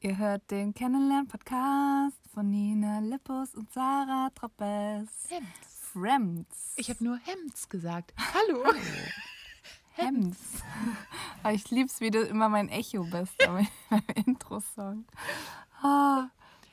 Ihr hört den Kennenlern-Podcast von Nina Lippus und Sarah Troppes. Hemds. Fremds. Ich habe nur Hemds gesagt. Hallo. Hems. Aber ich lieb's, wie du immer mein Echo bist beim Intro-Song. Oh,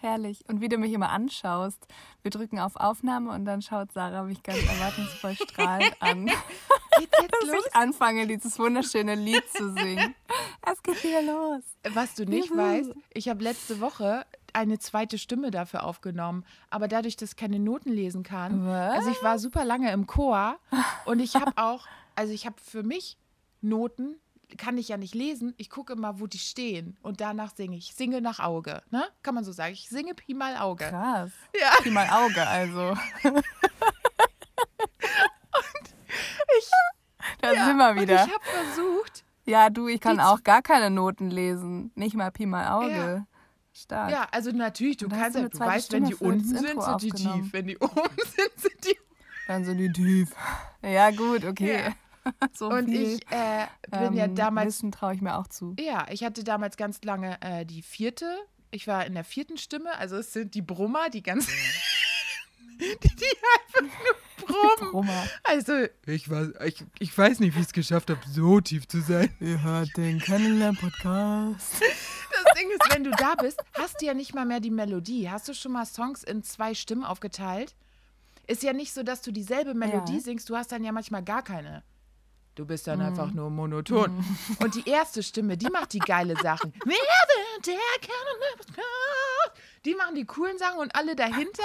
herrlich. Und wie du mich immer anschaust. Wir drücken auf Aufnahme und dann schaut Sarah mich ganz erwartungsvoll strahlend an. Geht's jetzt Dass los? ich anfange, dieses wunderschöne Lied zu singen. Es geht wieder los. Was du nicht Juhu. weißt, ich habe letzte Woche eine zweite Stimme dafür aufgenommen, aber dadurch, dass ich keine Noten lesen kann, Was? also ich war super lange im Chor und ich habe auch, also ich habe für mich Noten, kann ich ja nicht lesen, ich gucke immer, wo die stehen und danach singe ich. Singe nach Auge, ne? Kann man so sagen. Ich singe Pi mal Auge. Krass. Ja. Pi mal Auge, also. Ich, Da sind wir und wieder. ich habe versucht, Ja, du, ich kann Die- auch gar keine Noten lesen. Nicht mal Pi mal Auge. Stark. ja, also natürlich, du Und kannst ja, du weißt, wenn die Stimme für das unten sind, Intro sind die tief. Wenn die oben sind, sind die Dann sind die tief. Ja, gut, okay. Ja. so Und viel, ich äh, bin ja ähm, damals, Wissen traue ich mir auch zu. ja, ich hatte damals ganz lange äh, die vierte. Ich war in der vierten Stimme, also es sind die Brummer, die ganz, die, die einfach nur brummen. Brummer. Also, ich weiß, ich, ich weiß nicht, wie ich es geschafft habe, so tief zu sein. Ihr hört den Kennenlern-Podcast. Das Ding ist, wenn du da bist, hast du ja nicht mal mehr die Melodie. Hast du schon mal Songs in zwei Stimmen aufgeteilt? Ist ja nicht so, dass du dieselbe Melodie Ja. singst, du hast dann ja manchmal gar keine. Du bist dann einfach nur monoton. Und die erste Stimme, die macht die geile Sachen. Wir sind der. Die machen die coolen Sachen und alle dahinter.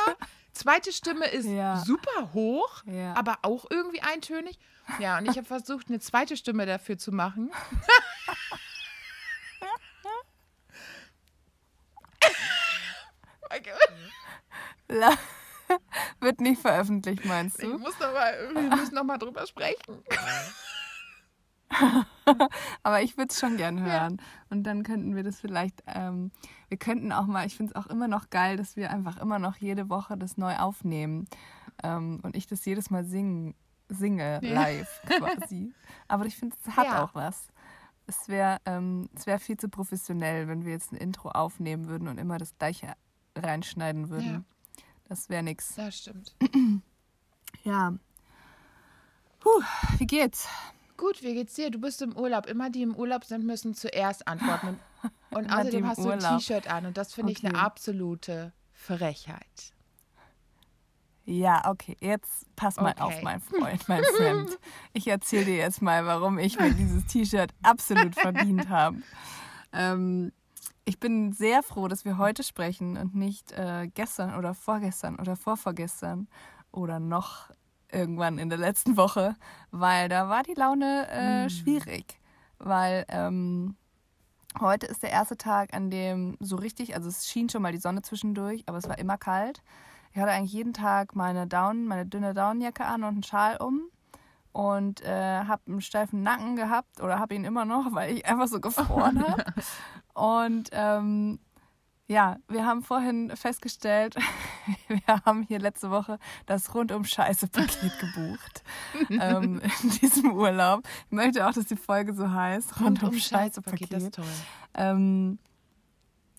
Zweite Stimme ist Ja. super hoch, Ja. aber auch irgendwie eintönig. Ja, und ich habe versucht, eine zweite Stimme dafür zu machen. Wird nicht veröffentlicht, meinst Ich du? muss noch mal, wir müssen noch mal drüber sprechen. Aber ich würde es schon gern hören. Und dann könnten wir das vielleicht, ähm, wir könnten auch mal, ich finde es auch immer noch geil, dass wir einfach immer noch jede Woche das neu aufnehmen. Ähm, und ich das jedes Mal singen, singe, Ja. live quasi. Aber ich finde, es hat Ja. auch was. Es wäre ähm, es wär viel zu professionell, wenn wir jetzt ein Intro aufnehmen würden und immer das gleiche reinschneiden würden. Ja. Das wäre nix. Das stimmt. Ja. Puh, wie geht's? Gut, wie geht's dir? Du bist im Urlaub. Immer die im Urlaub sind, müssen zuerst antworten. Und die außerdem hast du ein. T-Shirt an und das finde ich eine Okay. absolute Frechheit. Ja, okay, jetzt pass mal Okay. auf, mein Freund, mein Friend. Ich erzähle dir jetzt mal, warum ich mir dieses T-Shirt absolut verdient habe. Ähm, ich bin sehr froh, dass wir heute sprechen und nicht äh, gestern oder vorgestern oder vorvorgestern oder noch irgendwann in der letzten Woche, weil da war die Laune äh, schwierig. Weil ähm, heute ist der erste Tag, an dem so richtig, also es schien schon mal die Sonne zwischendurch, aber es war immer kalt. Ich hatte eigentlich jeden Tag meine Down, meine dünne Downjacke an und einen Schal um und äh, habe einen steifen Nacken gehabt oder habe ihn immer noch, weil ich einfach so gefroren habe. Und ähm, ja, wir haben vorhin festgestellt, wir haben hier letzte Woche das rundum Scheiße Paket gebucht ähm, in diesem Urlaub. Ich möchte auch, dass die Folge so heißt, rundum Scheiße Paket. das ist toll. Ähm,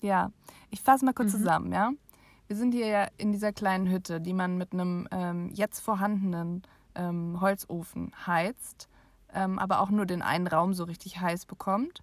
ja, ich fasse mal Mhm. kurz zusammen, ja. Wir sind hier ja in dieser kleinen Hütte, die man mit einem ähm, jetzt vorhandenen ähm, Holzofen heizt, ähm, aber auch nur den einen Raum so richtig heiß bekommt.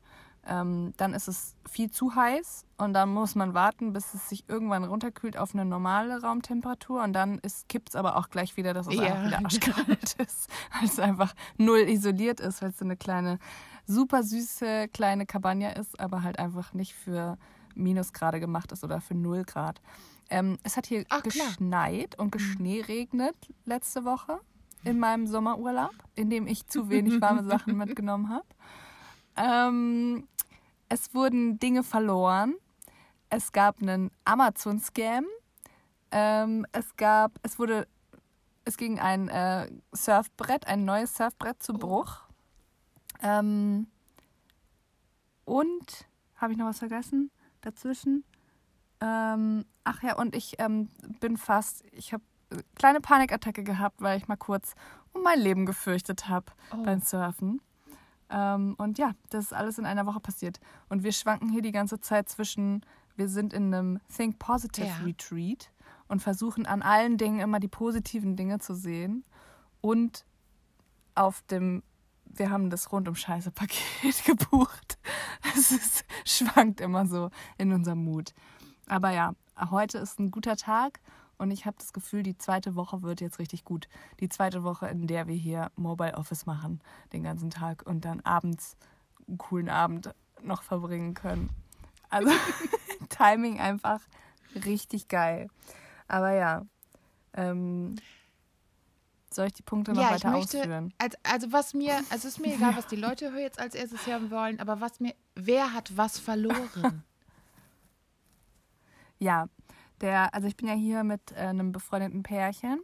Ähm, dann ist es viel zu heiß und dann muss man warten, bis es sich irgendwann runterkühlt auf eine normale Raumtemperatur und dann kippt es aber auch gleich wieder, dass es Ja. einfach wieder arschkalt ist, weil es einfach null isoliert ist, weil es so eine kleine, super süße kleine Cabana ist, aber halt einfach nicht für Minusgrade gemacht ist oder für null Grad. Ähm, es hat hier Ach, klar. geschneit und geschneeregnet letzte Woche in meinem Sommerurlaub, in dem ich zu wenig warme Sachen mitgenommen habe. Ähm, es wurden Dinge verloren. Es gab einen Amazon-Scam. Ähm, es gab, es wurde, es ging ein äh, Surfbrett, ein neues Surfbrett zu Bruch. Ähm, und, habe ich noch was vergessen dazwischen? Ähm, ach ja, und ich ähm, bin fast, ich habe kleine Panikattacke gehabt, weil ich mal kurz um mein Leben gefürchtet habe Oh. beim Surfen. Ähm, und ja, das ist alles in einer Woche passiert. Und wir schwanken hier die ganze Zeit zwischen wir sind in einem Think Positive Ja. Retreat und versuchen an allen Dingen immer die positiven Dinge zu sehen. Und auf dem, wir haben das rundum scheiße Paket gebucht. Es ist, schwankt immer so in unserem Mut. Aber ja, heute ist ein guter Tag und ich habe das Gefühl, die zweite Woche wird jetzt richtig gut. Die zweite Woche, in der wir hier Mobile Office machen, den ganzen Tag und dann abends einen coolen Abend noch verbringen können. Also Timing einfach richtig geil. Aber ja, ähm, soll ich die Punkte noch Ja, weiter möchte, ausführen? also, also was mir, also es ist mir egal, was die Leute jetzt als erstes hören wollen, aber was mir, wer hat was verloren? Ja, der, also ich bin ja hier mit äh, einem befreundeten Pärchen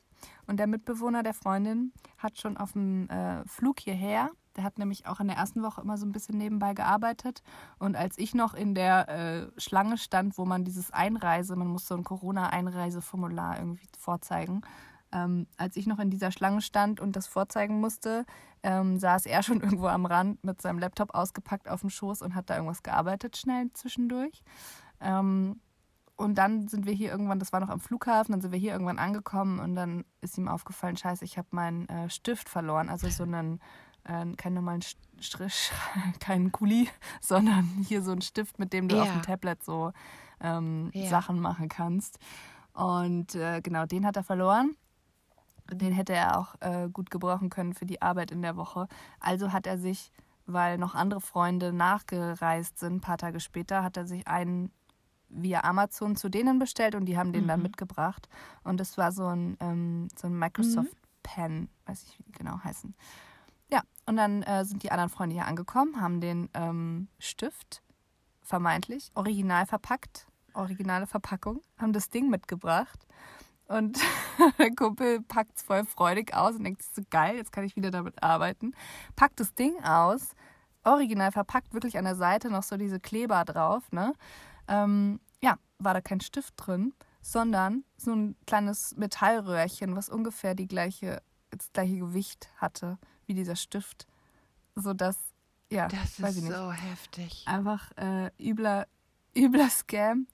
und der Mitbewohner der Freundin hat schon auf dem äh, Flug hierher, der hat nämlich auch in der ersten Woche immer so ein bisschen nebenbei gearbeitet und als ich noch in der äh, Schlange stand, wo man dieses Einreise, man muss so ein Corona-Einreiseformular irgendwie vorzeigen, ähm, als ich noch in dieser Schlange stand und das vorzeigen musste, ähm, saß er schon irgendwo am Rand mit seinem Laptop ausgepackt auf dem Schoß und hat da irgendwas gearbeitet schnell zwischendurch. Ähm, und dann sind wir hier irgendwann, das war noch am Flughafen, dann sind wir hier irgendwann angekommen und dann ist ihm aufgefallen, scheiße, ich habe meinen äh, Stift verloren. Also so einen, äh, keinen normalen Strich, keinen Kuli, sondern hier so einen Stift, mit dem du Ja. auf dem Tablet so ähm, Ja. Sachen machen kannst. Und äh, genau, den hat er verloren. Den hätte er auch äh, gut gebrauchen können für die Arbeit in der Woche. Also hat er sich, weil noch andere Freunde nachgereist sind, ein paar Tage später, hat er sich einen via Amazon zu denen bestellt und die haben den dann Mhm. mitgebracht. Und das war so ein, ähm, so ein Microsoft Pen, weiß ich, wie die genau heißen. Ja, und dann äh, sind die anderen Freunde hier angekommen, haben den ähm, Stift vermeintlich original verpackt, originale Verpackung, haben das Ding mitgebracht. Und der Kumpel packt es voll freudig aus und denkt, das ist so geil, jetzt kann ich wieder damit arbeiten. Packt das Ding aus, original verpackt, wirklich an der Seite noch so diese Kleber drauf, ne? Ähm, ja, war da kein Stift drin, sondern so ein kleines Metallröhrchen, was ungefähr die gleiche, das gleiche Gewicht hatte wie dieser Stift. Sodass, ja, Das weiß ist ich nicht. so heftig. Einfach äh, übler, übler Scam.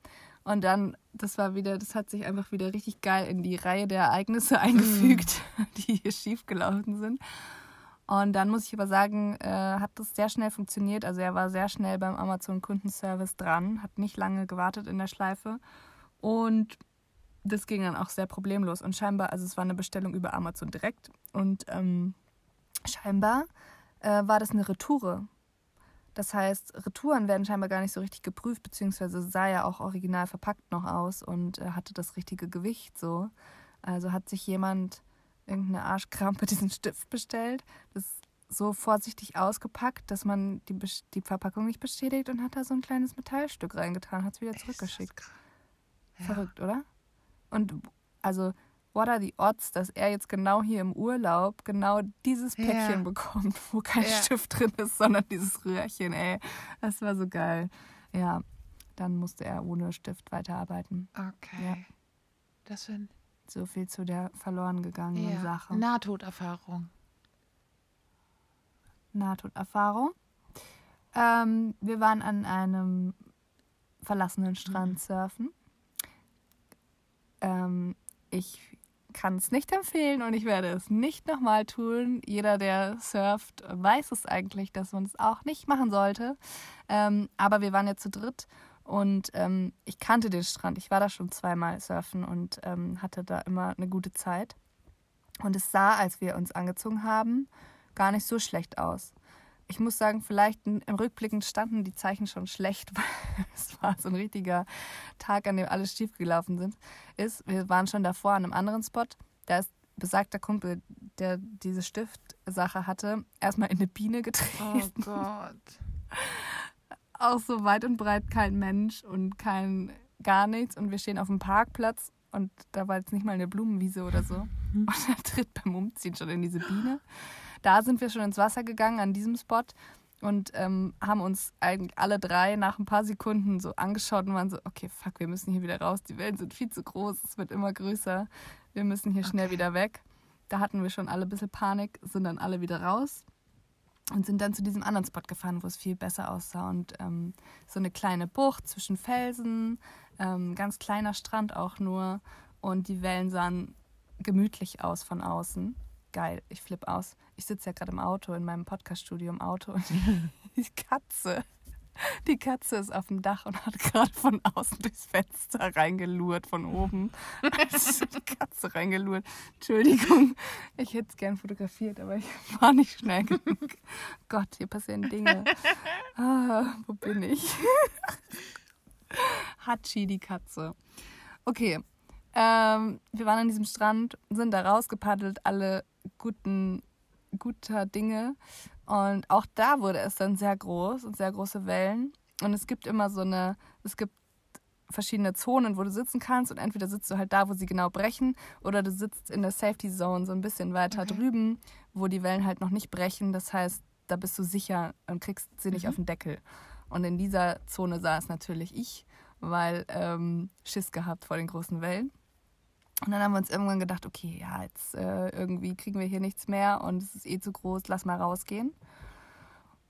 Und dann, das war wieder, das hat sich einfach wieder richtig geil in die Reihe der Ereignisse eingefügt, die hier schiefgelaufen sind. Und dann muss ich aber sagen, äh, hat das sehr schnell funktioniert. Also er war sehr schnell beim Amazon Kundenservice dran, hat nicht lange gewartet in der Schleife. Und das ging dann auch sehr problemlos. Und scheinbar, also es war eine Bestellung über Amazon direkt. Und ähm, scheinbar äh, war das eine Retoure. Das heißt, Retouren werden scheinbar gar nicht so richtig geprüft, beziehungsweise sah ja auch original verpackt noch aus und äh, hatte das richtige Gewicht so. Also hat sich jemand irgendeine Arschkrampe diesen Stift bestellt, das so vorsichtig ausgepackt, dass man die, die Verpackung nicht beschädigt und hat da so ein kleines Metallstück reingetan, hat es wieder zurückgeschickt. Ja. Verrückt, oder? Und also, what are the odds, dass er jetzt genau hier im Urlaub genau dieses Ja. Päckchen bekommt, wo kein Ja. Stift drin ist, sondern dieses Röhrchen, ey. Das war so geil. Ja, dann musste er ohne Stift weiterarbeiten. Okay. Ja. Das sind So viel zu der verloren gegangenen ja. Sache. Nahtoderfahrung. Nahtoderfahrung. Ähm, wir waren an einem verlassenen Strand surfen. Ähm, ich kann es nicht empfehlen und ich werde es nicht nochmal tun. Jeder, der surft, weiß es eigentlich, dass man es auch nicht machen sollte. Ähm, aber wir waren ja zu dritt und ähm, ich kannte den Strand. Ich war da schon zweimal surfen und ähm, hatte da immer eine gute Zeit. Und es sah, als wir uns angezogen haben, gar nicht so schlecht aus. Ich muss sagen, vielleicht im Rückblickend standen die Zeichen schon schlecht, weil es war so ein richtiger Tag, an dem alles schiefgelaufen sind. Ist, wir waren schon davor an einem anderen Spot. Da ist besagter Kumpel, der diese Stiftsache hatte, erstmal in eine Biene getreten. Oh Gott. Auch so weit und breit kein Mensch und kein gar nichts. Und wir stehen auf dem Parkplatz und da war jetzt nicht mal eine Blumenwiese oder so. Und er tritt beim Umziehen schon in diese Biene. Da sind wir schon ins Wasser gegangen an diesem Spot und ähm, haben uns eigentlich alle drei nach ein paar Sekunden so angeschaut und waren so, okay, fuck, wir müssen hier wieder raus. Die Wellen sind viel zu groß, es wird immer größer. Wir müssen hier schnell Okay. wieder weg. Da hatten wir schon alle ein bisschen Panik, sind dann alle wieder raus. Und sind dann zu diesem anderen Spot gefahren, wo es viel besser aussah. Und ähm, so eine kleine Bucht zwischen Felsen, ähm, ganz kleiner Strand auch nur. Und die Wellen sahen gemütlich aus von außen. Geil, ich flippe aus. Ich sitze ja gerade im Auto, in meinem Podcaststudio im Auto und die Katze, die Katze ist auf dem Dach und hat gerade von außen durchs Fenster reingelurrt, von oben. die Katze reingelurrt. Entschuldigung, ich hätte es gern fotografiert, aber ich war nicht schnell genug. Gott, hier passieren Dinge. Ah, wo bin ich? Hatschi, die Katze. Okay, ähm, wir waren an diesem Strand, sind da rausgepaddelt, alle guten, guter Dinge. Und auch da wurde es dann sehr groß und sehr große Wellen. Und es gibt immer so eine, es gibt verschiedene Zonen, wo du sitzen kannst und entweder sitzt du halt da, wo sie genau brechen, oder du sitzt in der Safety Zone so ein bisschen weiter okay. drüben, wo die Wellen halt noch nicht brechen. Das heißt, da bist du sicher und kriegst sie nicht mhm. auf den Deckel. Und in dieser Zone saß natürlich ich, weil ähm, Schiss gehabt vor den großen Wellen. Und dann haben wir uns irgendwann gedacht, okay, ja, jetzt äh, irgendwie kriegen wir hier nichts mehr und es ist eh zu groß, lass mal rausgehen.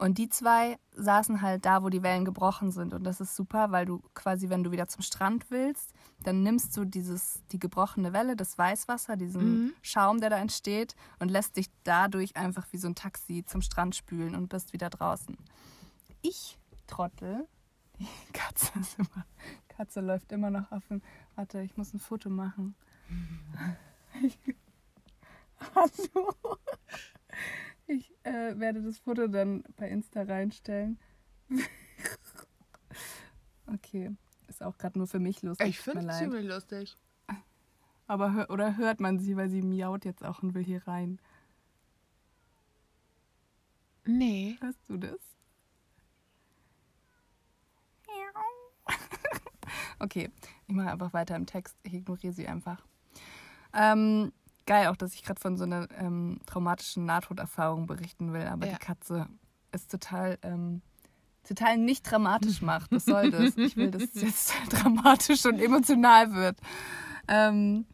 Und die zwei saßen halt da, wo die Wellen gebrochen sind. Und das ist super, weil du quasi, wenn du wieder zum Strand willst, dann nimmst du dieses, die gebrochene Welle, das Weißwasser, diesen mhm. Schaum, der da entsteht, und lässt dich dadurch einfach wie so ein Taxi zum Strand spülen und bist wieder draußen. Ich, Trottel, die Katze, ist immer, Katze läuft immer noch auf dem. Warte, ich muss ein Foto machen. Hallo. Ich äh, werde das Foto dann bei Insta reinstellen. okay, ist auch gerade nur für mich lustig. Ich finde es ziemlich lustig. Aber hör, oder hört man sie, weil sie miaut jetzt auch und will hier rein? Nee. Hörst du das? okay, ich mache einfach weiter im Text. Ich ignoriere sie einfach. Ähm, geil auch, dass ich gerade von so einer ähm, traumatischen Nahtoderfahrung berichten will, aber ja. die Katze ist total, ähm, total nicht dramatisch macht. Was soll das? Ich will, dass es jetzt dramatisch und emotional wird. Ähm,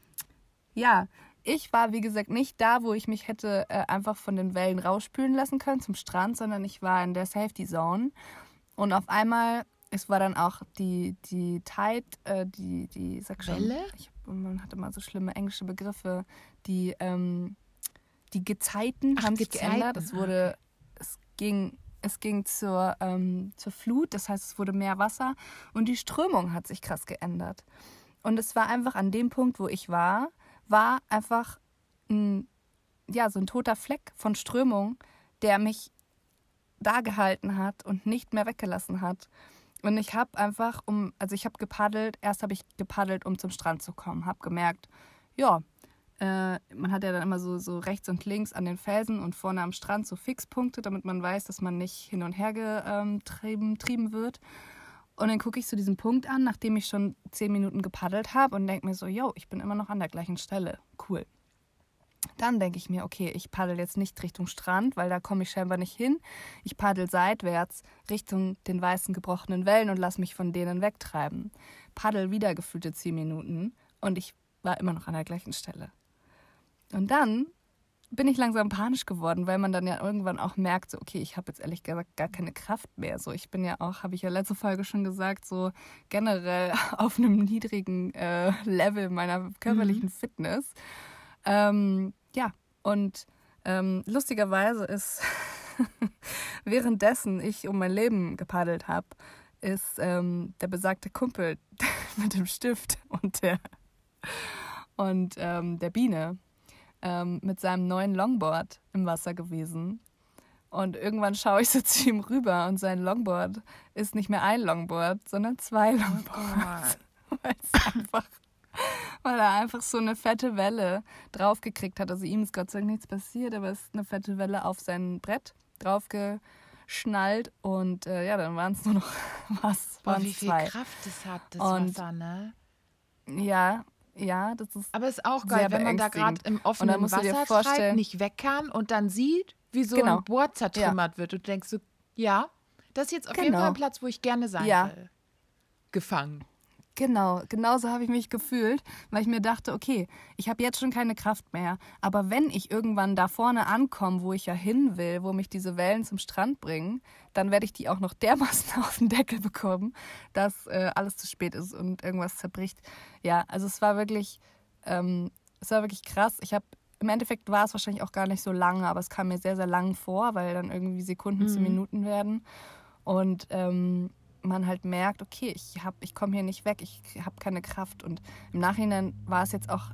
ja, ich war, wie gesagt, nicht da, wo ich mich hätte äh, einfach von den Wellen rausspülen lassen können zum Strand, sondern ich war in der Safety Zone. Und auf einmal, es war dann auch die, die Tide, äh, die, die, sag schon, Welle? Ich man hat immer so schlimme englische Begriffe, die, ähm, die Gezeiten Ach, haben sich Gezeiten. geändert. Es wurde, okay. es ging, es ging zur, ähm, zur Flut, das heißt, es wurde mehr Wasser und die Strömung hat sich krass geändert. Und es war einfach an dem Punkt, wo ich war, war einfach ein, ja, so ein toter Fleck von Strömung, der mich da gehalten hat und nicht mehr weggelassen hat. Und ich habe einfach, um, also ich habe gepaddelt, erst habe ich gepaddelt, um zum Strand zu kommen, habe gemerkt, ja, äh, man hat ja dann immer so, so rechts und links an den Felsen und vorne am Strand so Fixpunkte, damit man weiß, dass man nicht hin und her getrieben ähm, wird. Und dann gucke ich so diesen Punkt an, nachdem ich schon zehn Minuten gepaddelt habe und denke mir so, yo, ich bin immer noch an der gleichen Stelle. Cool. Dann denke ich mir, okay, ich paddel jetzt nicht Richtung Strand, weil da komme ich scheinbar nicht hin. Ich paddel seitwärts Richtung den weißen gebrochenen Wellen und lasse mich von denen wegtreiben. Paddel wieder gefühlte zehn Minuten und ich war immer noch an der gleichen Stelle. Und dann bin ich langsam panisch geworden, weil man dann ja irgendwann auch merkt, so, okay, ich habe jetzt ehrlich gesagt gar keine Kraft mehr. So, ich bin ja auch, habe ich ja letzte Folge schon gesagt, so generell auf einem niedrigen äh, Level meiner körperlichen mhm. Fitness. Ähm, ja, und ähm, lustigerweise ist, währenddessen ich um mein Leben gepaddelt habe, ist ähm, der besagte Kumpel mit dem Stift und der, und, ähm, der Biene ähm, mit seinem neuen Longboard im Wasser gewesen. Und irgendwann schaue ich so zu ihm rüber und sein Longboard ist nicht mehr ein Longboard, sondern zwei oh Longboards. Oh Weil es einfach weil er einfach so eine fette Welle draufgekriegt hat. Also ihm ist Gott sei Dank nichts passiert, aber es ist eine fette Welle auf sein Brett draufgeschnallt und äh, ja, dann waren es nur noch was. Boah, wie viel zwei. Kraft das hat, das und, Wasser, ne? Ja, ja, das ist. Aber es ist auch geil, wenn man da gerade im offenen Wasser treibt, nicht weg kann und dann sieht, wie so genau. ein Board zertrümmert ja. wird. Und du denkst so, ja, das ist jetzt auf genau. jeden Fall ein Platz, wo ich gerne sein ja. will. Gefangen. Genau, genau so habe ich mich gefühlt, weil ich mir dachte, okay, ich habe jetzt schon keine Kraft mehr, aber wenn ich irgendwann da vorne ankomme, wo ich ja hin will, wo mich diese Wellen zum Strand bringen, dann werde ich die auch noch dermaßen auf den Deckel bekommen, dass äh, alles zu spät ist und irgendwas zerbricht. Ja, also es war wirklich, ähm, es war wirklich krass. Ich habe im Endeffekt war es wahrscheinlich auch gar nicht so lange, aber es kam mir sehr, sehr lang vor, weil dann irgendwie Sekunden mhm. zu Minuten werden. Und ähm, man halt merkt, okay, ich, ich komme hier nicht weg, ich habe keine Kraft. Und im Nachhinein war es jetzt auch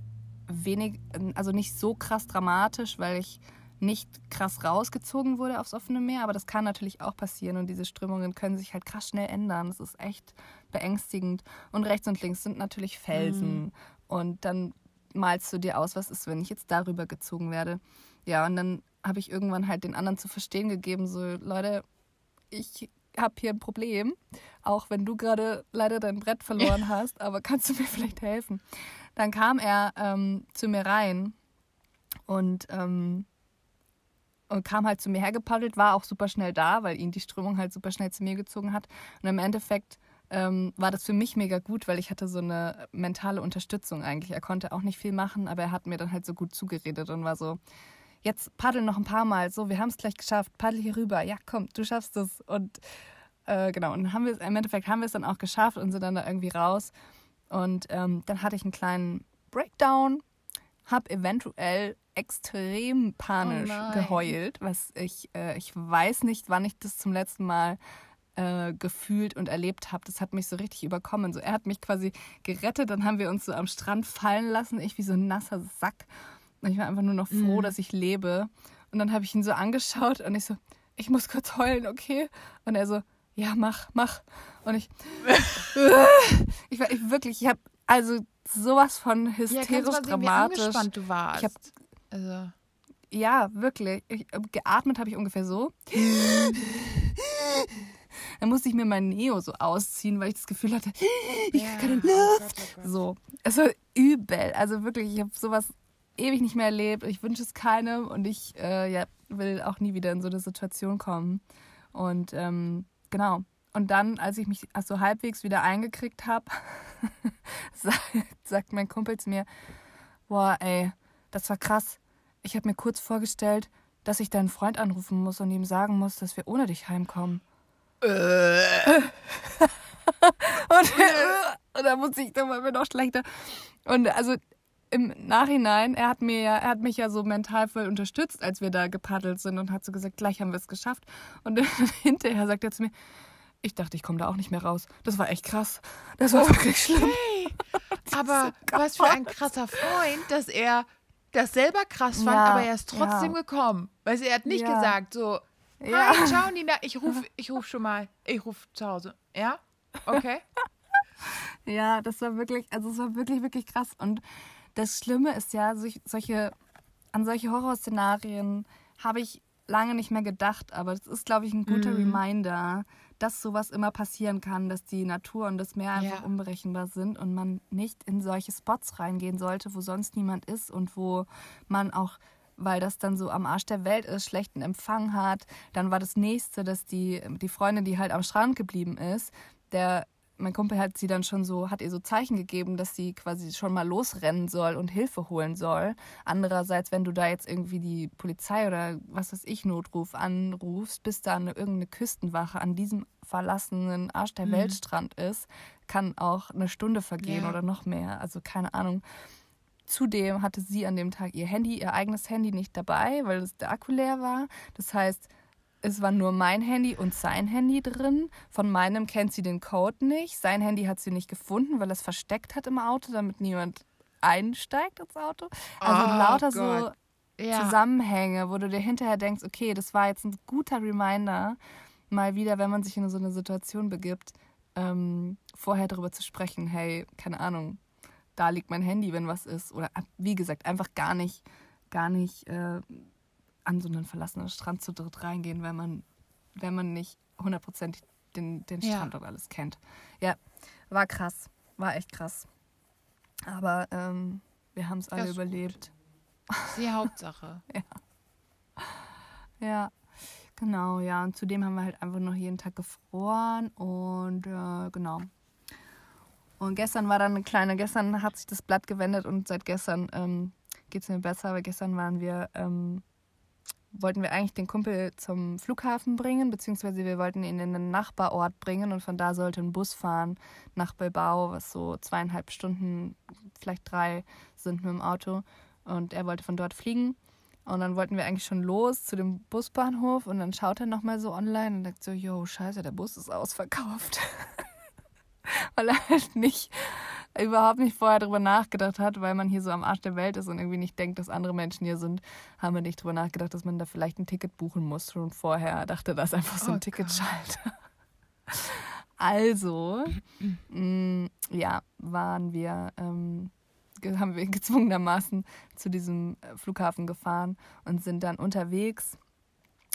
wenig, also nicht so krass dramatisch, weil ich nicht krass rausgezogen wurde aufs offene Meer, aber das kann natürlich auch passieren und diese Strömungen können sich halt krass schnell ändern. Das ist echt beängstigend. Und rechts und links sind natürlich Felsen mhm. und dann malst du dir aus, was ist, wenn ich jetzt darüber gezogen werde. Ja, und dann habe ich irgendwann halt den anderen zu verstehen gegeben, so Leute, ich habe hier ein Problem, auch wenn du gerade leider dein Brett verloren hast, aber kannst du mir vielleicht helfen? Dann kam er ähm, zu mir rein und, ähm, und kam halt zu mir hergepaddelt, war auch super schnell da, weil ihn die Strömung halt super schnell zu mir gezogen hat. Und im Endeffekt ähm, war das für mich mega gut, weil ich hatte so eine mentale Unterstützung eigentlich. Er konnte auch nicht viel machen, aber er hat mir dann halt so gut zugeredet und war so, jetzt paddel noch ein paar Mal, so, wir haben es gleich geschafft, paddel hier rüber, ja komm, du schaffst es. Und äh, genau, und haben wir im Endeffekt haben wir es dann auch geschafft und sind dann da irgendwie raus. Und ähm, dann hatte ich einen kleinen Breakdown, habe eventuell extrem panisch oh geheult, was ich, äh, ich weiß nicht, wann ich das zum letzten Mal äh, gefühlt und erlebt habe. Das hat mich so richtig überkommen. So, er hat mich quasi gerettet, dann haben wir uns so am Strand fallen lassen, ich wie so ein nasser Sack. Und ich war einfach nur noch froh, mhm. dass ich lebe. Und dann habe ich ihn so angeschaut und ich so, ich muss kurz heulen, okay? Und er so, ja, mach, mach. Und ich, ich war ich wirklich, ich habe also sowas von hysterisch ja, sehen, dramatisch. Wie angespannt du warst. Ich hab, also. Ja, wirklich. Ich, geatmet habe ich ungefähr so. Dann musste ich mir mein Neo so ausziehen, weil ich das Gefühl hatte, ich ja, keine Luft. Oh Gott, oh Gott. So, es war übel. Also wirklich, ich habe sowas ewig nicht mehr erlebt. Ich wünsche es keinem und ich äh, ja, will auch nie wieder in so eine Situation kommen. Und ähm, genau. Und dann, als ich mich so halbwegs wieder eingekriegt habe, sagt mein Kumpel zu mir, boah, ey, das war krass. Ich habe mir kurz vorgestellt, dass ich deinen Freund anrufen muss und ihm sagen muss, dass wir ohne dich heimkommen. Äh. und, und da muss ich, dann war mir noch schlechter. Und also im Nachhinein, er hat mir ja, er hat mich ja so mental voll unterstützt, als wir da gepaddelt sind und hat so gesagt, gleich haben wir es geschafft. Und hinterher sagt er zu mir, ich dachte, ich komme da auch nicht mehr raus. Das war echt krass. Das war okay. wirklich schlimm. aber so was für ein krasser Freund, dass er das selber krass fand, ja, aber er ist trotzdem ja. gekommen. Weil er hat nicht ja. gesagt, so, ja. hi, ciao Nina, ich rufe ich ruf schon mal, ich rufe zu Hause. Ja? Okay? ja, das war wirklich, also es war wirklich, wirklich krass. Und das Schlimme ist ja, solche, an solche Horrorszenarien habe ich lange nicht mehr gedacht, aber das ist, glaube ich, ein guter mhm. Reminder, dass sowas immer passieren kann, dass die Natur und das Meer einfach ja. unberechenbar sind und man nicht in solche Spots reingehen sollte, wo sonst niemand ist und wo man auch weil das dann so am Arsch der Welt ist, schlechten Empfang hat. Dann war das nächste, dass die, die Freundin, die halt am Strand geblieben ist, der mein Kumpel hat sie dann schon so, hat ihr so Zeichen gegeben, dass sie quasi schon mal losrennen soll und Hilfe holen soll. Andererseits, wenn du da jetzt irgendwie die Polizei oder was weiß ich, Notruf anrufst, bis da eine, irgendeine Küstenwache an diesem verlassenen Arsch der mhm. Weltstrand ist, kann auch eine Stunde vergehen ja. oder noch mehr. Also keine Ahnung. Zudem hatte sie an dem Tag ihr Handy, ihr eigenes Handy nicht dabei, weil der Akku leer war. Das heißt, es war nur mein Handy und sein Handy drin. Von meinem kennt sie den Code nicht. Sein Handy hat sie nicht gefunden, weil es versteckt hat im Auto, damit niemand einsteigt ins Auto. Also oh lauter Gott. so ja. Zusammenhänge, wo du dir hinterher denkst, okay, das war jetzt ein guter Reminder, mal wieder, wenn man sich in so eine Situation begibt, ähm, vorher darüber zu sprechen, hey, keine Ahnung, da liegt mein Handy, wenn was ist. Oder wie gesagt, einfach gar nicht, gar nicht äh, an so einen verlassenen Strand zu dritt reingehen, wenn man, wenn man nicht hundertprozentig den, den Strand ja. und alles kennt. Ja, war krass. War echt krass. Aber ähm, wir haben es alle überlebt. Das ist die Hauptsache. ja. Ja, genau, ja. Und zudem haben wir halt einfach noch jeden Tag gefroren und äh, genau. Und gestern war dann eine kleine, gestern hat sich das Blatt gewendet und seit gestern ähm, geht es mir besser, weil gestern waren wir, ähm, wollten wir eigentlich den Kumpel zum Flughafen bringen, beziehungsweise wir wollten ihn in einen Nachbarort bringen und von da sollte ein Bus fahren nach Bilbao, was so zweieinhalb Stunden, vielleicht drei sind mit dem Auto. Und er wollte von dort fliegen. Und dann wollten wir eigentlich schon los zu dem Busbahnhof und dann schaut er nochmal so online und sagt so, yo, scheiße, der Bus ist ausverkauft. weil er halt nicht, überhaupt nicht vorher darüber nachgedacht hat, weil man hier so am Arsch der Welt ist und irgendwie nicht denkt, dass andere Menschen hier sind, haben wir nicht darüber nachgedacht, dass man da vielleicht ein Ticket buchen muss schon vorher. Dachte, das ist einfach so ein Oh Ticketschalter. Also, mh, ja, waren wir, ähm, haben wir gezwungenermaßen zu diesem äh, Flughafen gefahren und sind dann unterwegs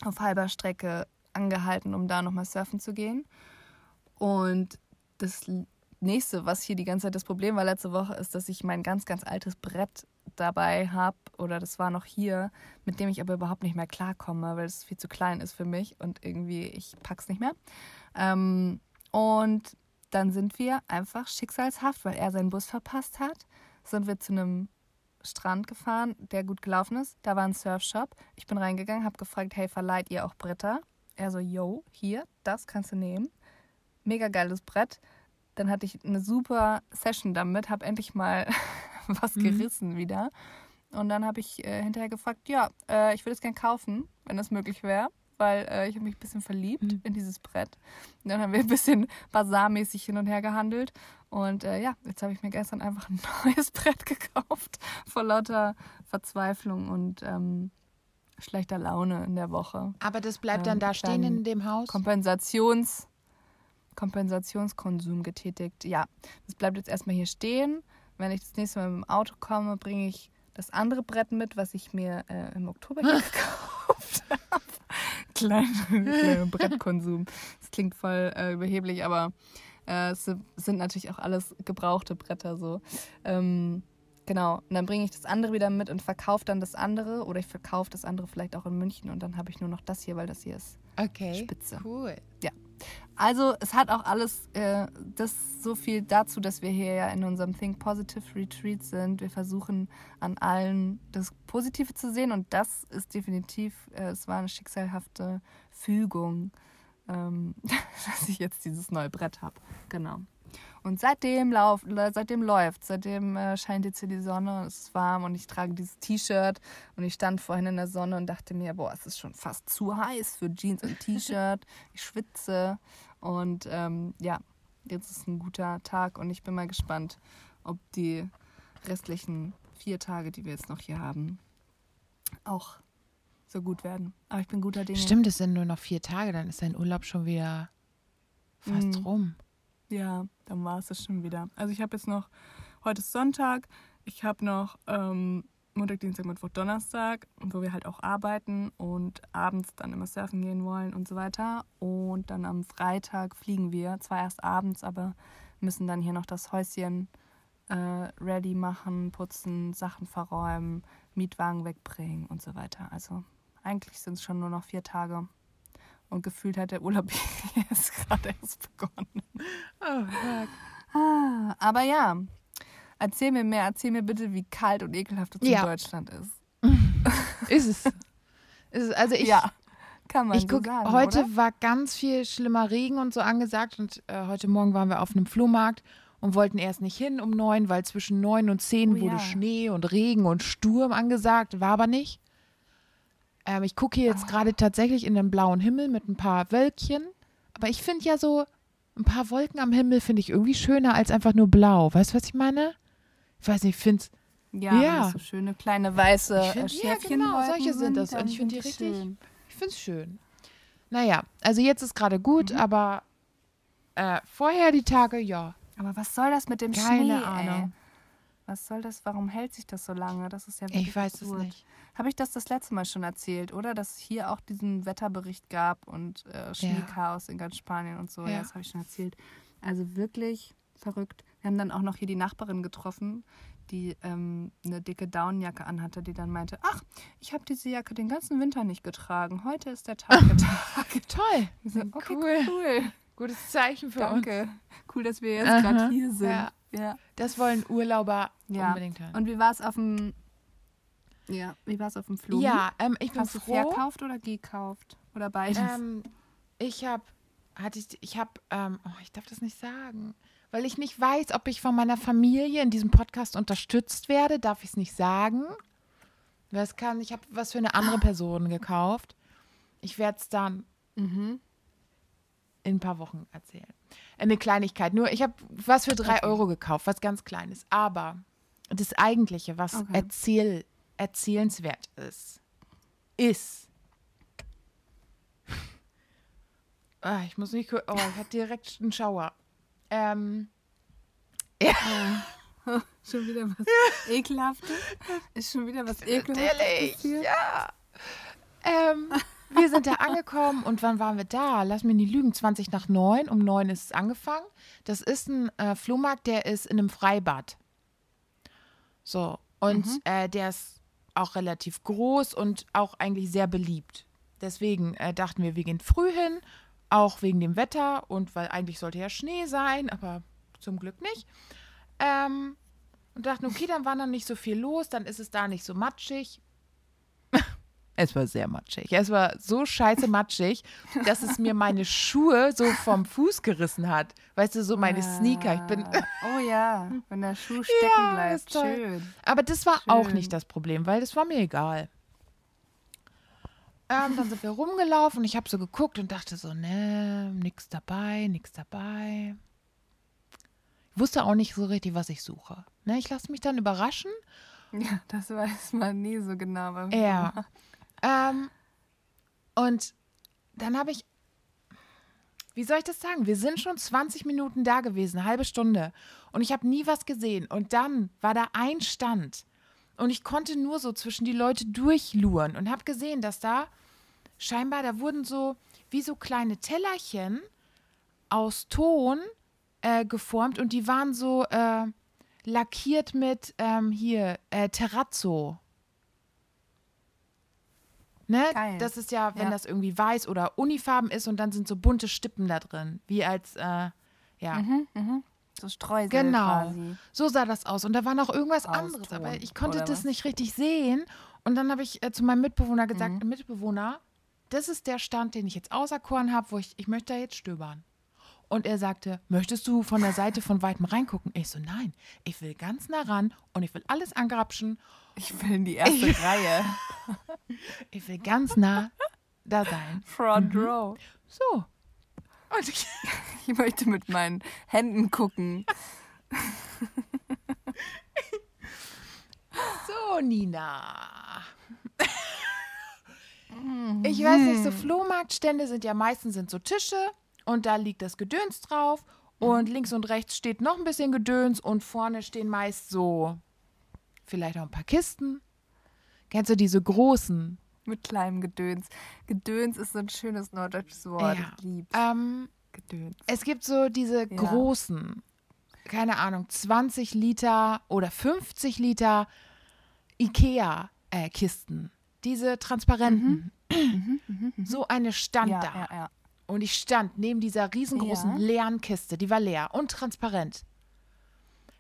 auf halber Strecke angehalten, um da nochmal surfen zu gehen. Und das nächste, was hier die ganze Zeit das Problem war letzte Woche, ist, dass ich mein ganz, ganz altes Brett dabei habe, oder das war noch hier, mit dem ich aber überhaupt nicht mehr klarkomme, weil es viel zu klein ist für mich und irgendwie ich pack's nicht mehr. Ähm, und dann sind wir einfach schicksalshaft, weil er seinen Bus verpasst hat, sind wir zu einem Strand gefahren, der gut gelaufen ist. Da war ein Surfshop. Ich bin reingegangen, habe gefragt, hey, verleiht ihr auch Bretter? Er so, yo, hier, das kannst du nehmen. Mega geiles Brett. Dann hatte ich eine super Session damit, habe endlich mal was Mhm. gerissen wieder. Und dann habe ich äh, hinterher gefragt, ja, äh, ich würde es gern kaufen, wenn das möglich wäre, weil äh, ich habe mich ein bisschen verliebt Mhm. in dieses Brett. Und dann haben wir ein bisschen basarmäßig hin und her gehandelt. Und äh, ja, jetzt habe ich mir gestern einfach ein neues Brett gekauft, vor lauter Verzweiflung und ähm, schlechter Laune in der Woche. Aber das bleibt Ähm, dann da stehen dann in dem Haus? Kompensations, Kompensationskonsum getätigt. Ja, das bleibt jetzt erstmal hier stehen. Wenn ich das nächste Mal mit dem Auto komme, bringe ich das andere Brett mit, was ich mir äh, im Oktober gekauft habe. Kleiner Brettkonsum. Das klingt voll äh, überheblich, aber äh, es sind natürlich auch alles gebrauchte Bretter so. Ähm, genau. Und dann bringe ich das andere wieder mit und verkaufe dann das andere. Oder ich verkaufe das andere vielleicht auch in München und dann habe ich nur noch das hier, weil das hier ist Okay. Spitze. Cool. Also es hat auch alles äh, das so viel dazu, dass wir hier ja in unserem Think Positive Retreat sind. Wir versuchen an allen das Positive zu sehen und das ist definitiv, äh, es war eine schicksalhafte Fügung, ähm, dass ich jetzt dieses neue Brett habe. Genau. Und seitdem, lauf, seitdem läuft, seitdem äh, scheint jetzt hier die Sonne und es ist warm und ich trage dieses T-Shirt und ich stand vorhin in der Sonne und dachte mir, boah, es ist schon fast zu heiß für Jeans und T-Shirt. Ich schwitze und ähm, ja, jetzt ist ein guter Tag und ich bin mal gespannt, ob die restlichen vier Tage, die wir jetzt noch hier haben, auch so gut werden. Aber ich bin guter Dinge. Stimmt, es sind nur noch vier Tage, dann ist dein Urlaub schon wieder fast Mhm. rum. Ja, dann war es das schon wieder. Also ich habe jetzt noch, heute ist Sonntag, ich habe noch ähm, Montag, Dienstag, Mittwoch, Donnerstag, wo wir halt auch arbeiten und abends dann immer surfen gehen wollen und so weiter. Und dann am Freitag fliegen wir, zwar erst abends, aber müssen dann hier noch das Häuschen äh, ready machen, putzen, Sachen verräumen, Mietwagen wegbringen und so weiter. Also eigentlich sind es schon nur noch vier Tage. Und gefühlt hat der Urlaub jetzt gerade erst begonnen. Oh, fuck. Ah, aber ja, erzähl mir mehr, erzähl mir bitte, wie kalt und ekelhaft es Ja. in Deutschland ist. Ist es. ist es. Also ich, ja, kann man ich so guck, sagen, heute oder? war ganz viel schlimmer Regen und so angesagt und äh, heute Morgen waren wir auf einem Flohmarkt und wollten erst nicht hin um neun, weil zwischen neun und zehn Oh wurde ja. Schnee und Regen und Sturm angesagt, war aber nicht. Ähm, ich gucke hier Ah. jetzt gerade tatsächlich in den blauen Himmel mit ein paar Wölkchen, aber ich finde ja so ein paar Wolken am Himmel finde ich irgendwie schöner als einfach nur blau. Weißt du, was ich meine? Ich weiß nicht, ich finde Ja, Ja. das so schöne kleine weiße Ich find- äh, ja, Schäfchen genau, solche sind das. Und ich find sind die richtig- schön. Ich finde es schön. Naja, also jetzt ist gerade gut, Mhm. aber äh, vorher die Tage, ja. Aber was soll das mit dem Keine Schnee, Ahnung. Ey? Was soll das? Warum hält sich das so lange? Das ist ja wirklich Ich weiß es absurd. nicht. Habe ich das das letzte Mal schon erzählt, oder? Dass es hier auch diesen Wetterbericht gab und äh, Schneechaos in ganz Spanien und so. Ja, Ja. das habe ich schon erzählt. Also wirklich verrückt. Wir haben dann auch noch hier die Nachbarin getroffen, die ähm, eine dicke Daunenjacke anhatte, die dann meinte, ach, ich habe diese Jacke den ganzen Winter nicht getragen. Heute ist der Tag der Tage. Toll. So, okay, Cool. cool. Gutes Zeichen für uns. Danke. Cool, dass wir jetzt gerade hier sind. ja. ja. Das wollen Urlauber Ja. unbedingt hören. Und wie war es auf dem. Ja, wie war es auf dem Flug? ja, ähm, ich bin Hast du froh. verkauft oder gekauft? Oder beides? Ähm, ich habe, hatte ich, ich habe, ähm, oh, ich darf das nicht sagen, weil ich nicht weiß, ob ich von meiner Familie in diesem Podcast unterstützt werde, darf ich es nicht sagen. Das kann, ich habe was für eine andere Person gekauft. Ich werde es dann mhm. in ein paar Wochen erzählen. Eine Kleinigkeit. Nur, ich habe was für drei Okay. Euro gekauft, was ganz Kleines. Aber das Eigentliche, was Okay. erzähl, erzählenswert ist, ist. Ah, ich muss nicht. Oh, ich hatte direkt einen Schauer. Ähm, Schon wieder was Ekelhaftes? Ist schon wieder was Ekelhaftes Natürlich, ja. Ähm, wir sind da angekommen und wann waren wir da? Lass mich nicht lügen, 20 nach 9. Um 9 ist es angefangen. Das ist ein äh, Flohmarkt, der ist in einem Freibad. So, und äh, der ist auch relativ groß und auch eigentlich sehr beliebt. Deswegen äh, dachten wir, wir gehen früh hin, auch wegen dem Wetter und weil eigentlich sollte ja Schnee sein, aber zum Glück nicht. Ähm, und dachten, okay, dann war dann nicht so viel los, dann ist es da nicht so matschig. Es war sehr matschig. Es war so scheiße matschig, dass es mir meine Schuhe so vom Fuß gerissen hat. Weißt du, so meine Sneaker. Ich bin. Ah. Oh ja, wenn der Schuh stecken Ja, bleibt. Schön. Aber das war auch Schön. nicht das Problem, weil das war mir egal. Ähm, dann sind wir rumgelaufen und ich habe so geguckt und dachte so, ne, nix dabei, nix dabei. Ich wusste auch nicht so richtig, was ich suche. Ne, ich lasse mich dann überraschen. Ja, das weiß man nie so genau. Ja. Ähm, und dann habe ich, wie soll ich das sagen? Wir sind schon 20 Minuten da gewesen, eine halbe Stunde. Und ich habe nie was gesehen. Und dann war da ein Stand. Und ich konnte nur so zwischen die Leute durchluren und habe gesehen, dass da scheinbar, da wurden so wie so kleine Tellerchen aus Ton äh, geformt und die waren so äh, lackiert mit ähm, hier äh, Terrazzo. Ne? Geil. Das ist ja, wenn Ja. das irgendwie weiß oder unifarben ist und dann sind so bunte Stippen da drin, wie als äh, ja. So Streusel Genau. quasi. So sah das aus. Und da war noch irgendwas Aus anderes, aber ich konnte das nicht richtig sehen. Und dann habe ich äh, zu meinem Mitbewohner gesagt, Mhm. Mitbewohner, das ist der Stand, den ich jetzt auserkoren habe, wo ich, ich möchte da jetzt stöbern. Und er sagte, möchtest du von der Seite von weitem reingucken? Ich so, nein, ich will ganz nah ran und ich will alles angrapschen. Ich will in die erste Reihe. Ich will ganz nah da sein. Front Mhm. Row. So. Und ich, Ich möchte mit meinen Händen gucken. So, Nina. Ich weiß nicht, so Flohmarktstände sind ja meistens sind so Tische und da liegt das Gedöns drauf und links und rechts steht noch ein bisschen Gedöns und vorne stehen meist so vielleicht auch ein paar Kisten. Kennst du diese großen? Mit kleinem Gedöns. Gedöns ist so ein schönes norddeutsches Wort. Ja. Ich lieb's. Ähm, Gedöns. es gibt so diese großen, keine Ahnung, 20 Liter oder 50 Liter Ikea-Kisten. Diese transparenten. So eine stand Ja, da. Und ich stand neben dieser riesengroßen Ja. leeren Kiste. Die war leer und transparent.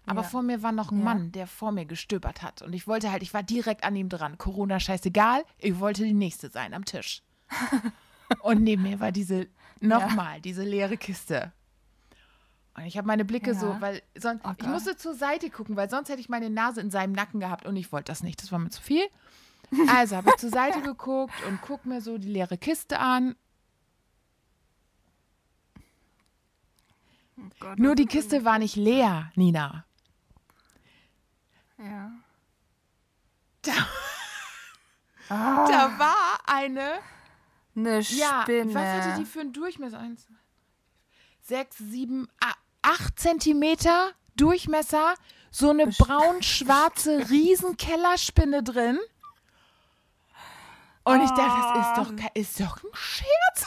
Aber Ja. vor mir war noch ein Ja. Mann, der vor mir gestöbert hat. Und ich wollte halt, ich war direkt an ihm dran. Corona scheißegal, ich wollte die Nächste sein am Tisch. und neben mir war diese, nochmal, diese leere Kiste. Und ich habe meine Blicke Ja. so, weil sonst, Oh ich musste zur Seite gucken, weil sonst hätte ich meine Nase in seinem Nacken gehabt und ich wollte das nicht. Das war mir zu viel. Also habe ich zur Seite geguckt und guck mir so die leere Kiste an Oh Gott, Nur was die Kiste war nicht leer, Nina. Ja. Da, Ah, da war eine, eine ja, Spinne. was hatte die für einen Durchmesser? Eins, sechs, sieben, ah, acht Zentimeter Durchmesser, so eine braun-schwarze Riesenkellerspinne drin. Und ich dachte, das ist doch, ke- ist doch ein Scherz.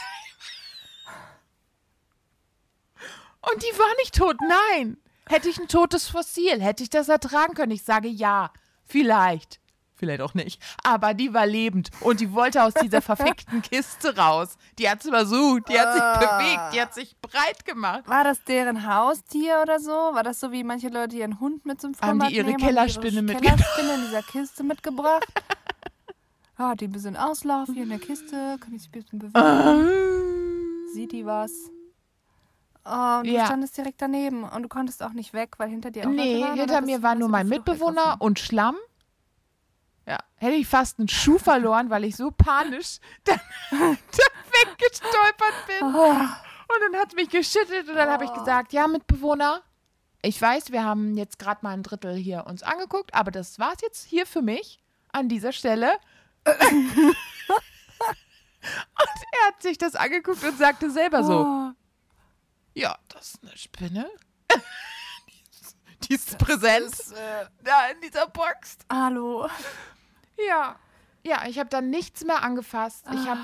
Und die war nicht tot, nein. Hätte ich ein totes Fossil, hätte ich das ertragen können. Ich sage ja, vielleicht. vielleicht auch nicht. Aber die war lebend und die wollte aus dieser verfickten Kiste raus. Die hat es versucht, die hat sich Ah. bewegt, die hat sich breit gemacht. War das deren Haustier oder so? War das so wie manche Leute ihren Hund mit zum Haben die Flohmarkt ihre nehmen? Kellerspinne mitgenommen? Kellerspinne in dieser Kiste mitgebracht? Ah, die ein bisschen Auslauf hier in der Kiste. Kann ich sie ein bisschen bewegen? Ah. Sieht die was? Oh, und du Ja. standest direkt daneben und du konntest auch nicht weg, weil hinter dir auch Nee, waren, hinter mir war nur mein Mitbewohner und Schlamm. Ja, hätte ich fast einen Schuh verloren, weil ich so panisch dann, dann weggestolpert bin. Und dann hat es mich geschüttelt und dann habe ich gesagt, ja, Mitbewohner, ich weiß, wir haben jetzt gerade mal ein Drittel hier uns angeguckt, aber das war's jetzt hier für mich an dieser Stelle. und er hat sich das angeguckt und sagte selber so, Oh, ja, das ist eine Spinne. die, ist, die ist präsent ist, äh, da in dieser Box. hallo. Ja. Ja, ich habe dann nichts mehr angefasst. Ich hab,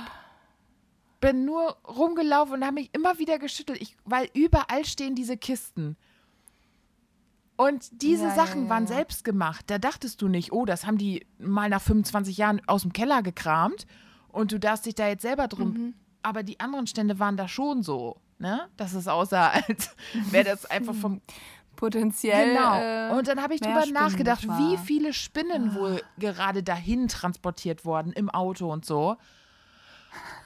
bin nur rumgelaufen und habe mich immer wieder geschüttelt, ich, weil überall stehen diese Kisten. Und diese Ja, Sachen ja, waren ja. selbst gemacht. Da dachtest du nicht, oh, das haben die mal nach 25 Jahren aus dem Keller gekramt und du darfst dich da jetzt selber drum. Mhm. Aber die anderen Stände waren da schon so, ne? Dass es aussah, als wäre das einfach vom Potenziell. Genau. Äh, und dann habe ich drüber nachgedacht, Spinnengefahr. wie viele Spinnen Ah. wohl gerade dahin transportiert wurden im Auto und so.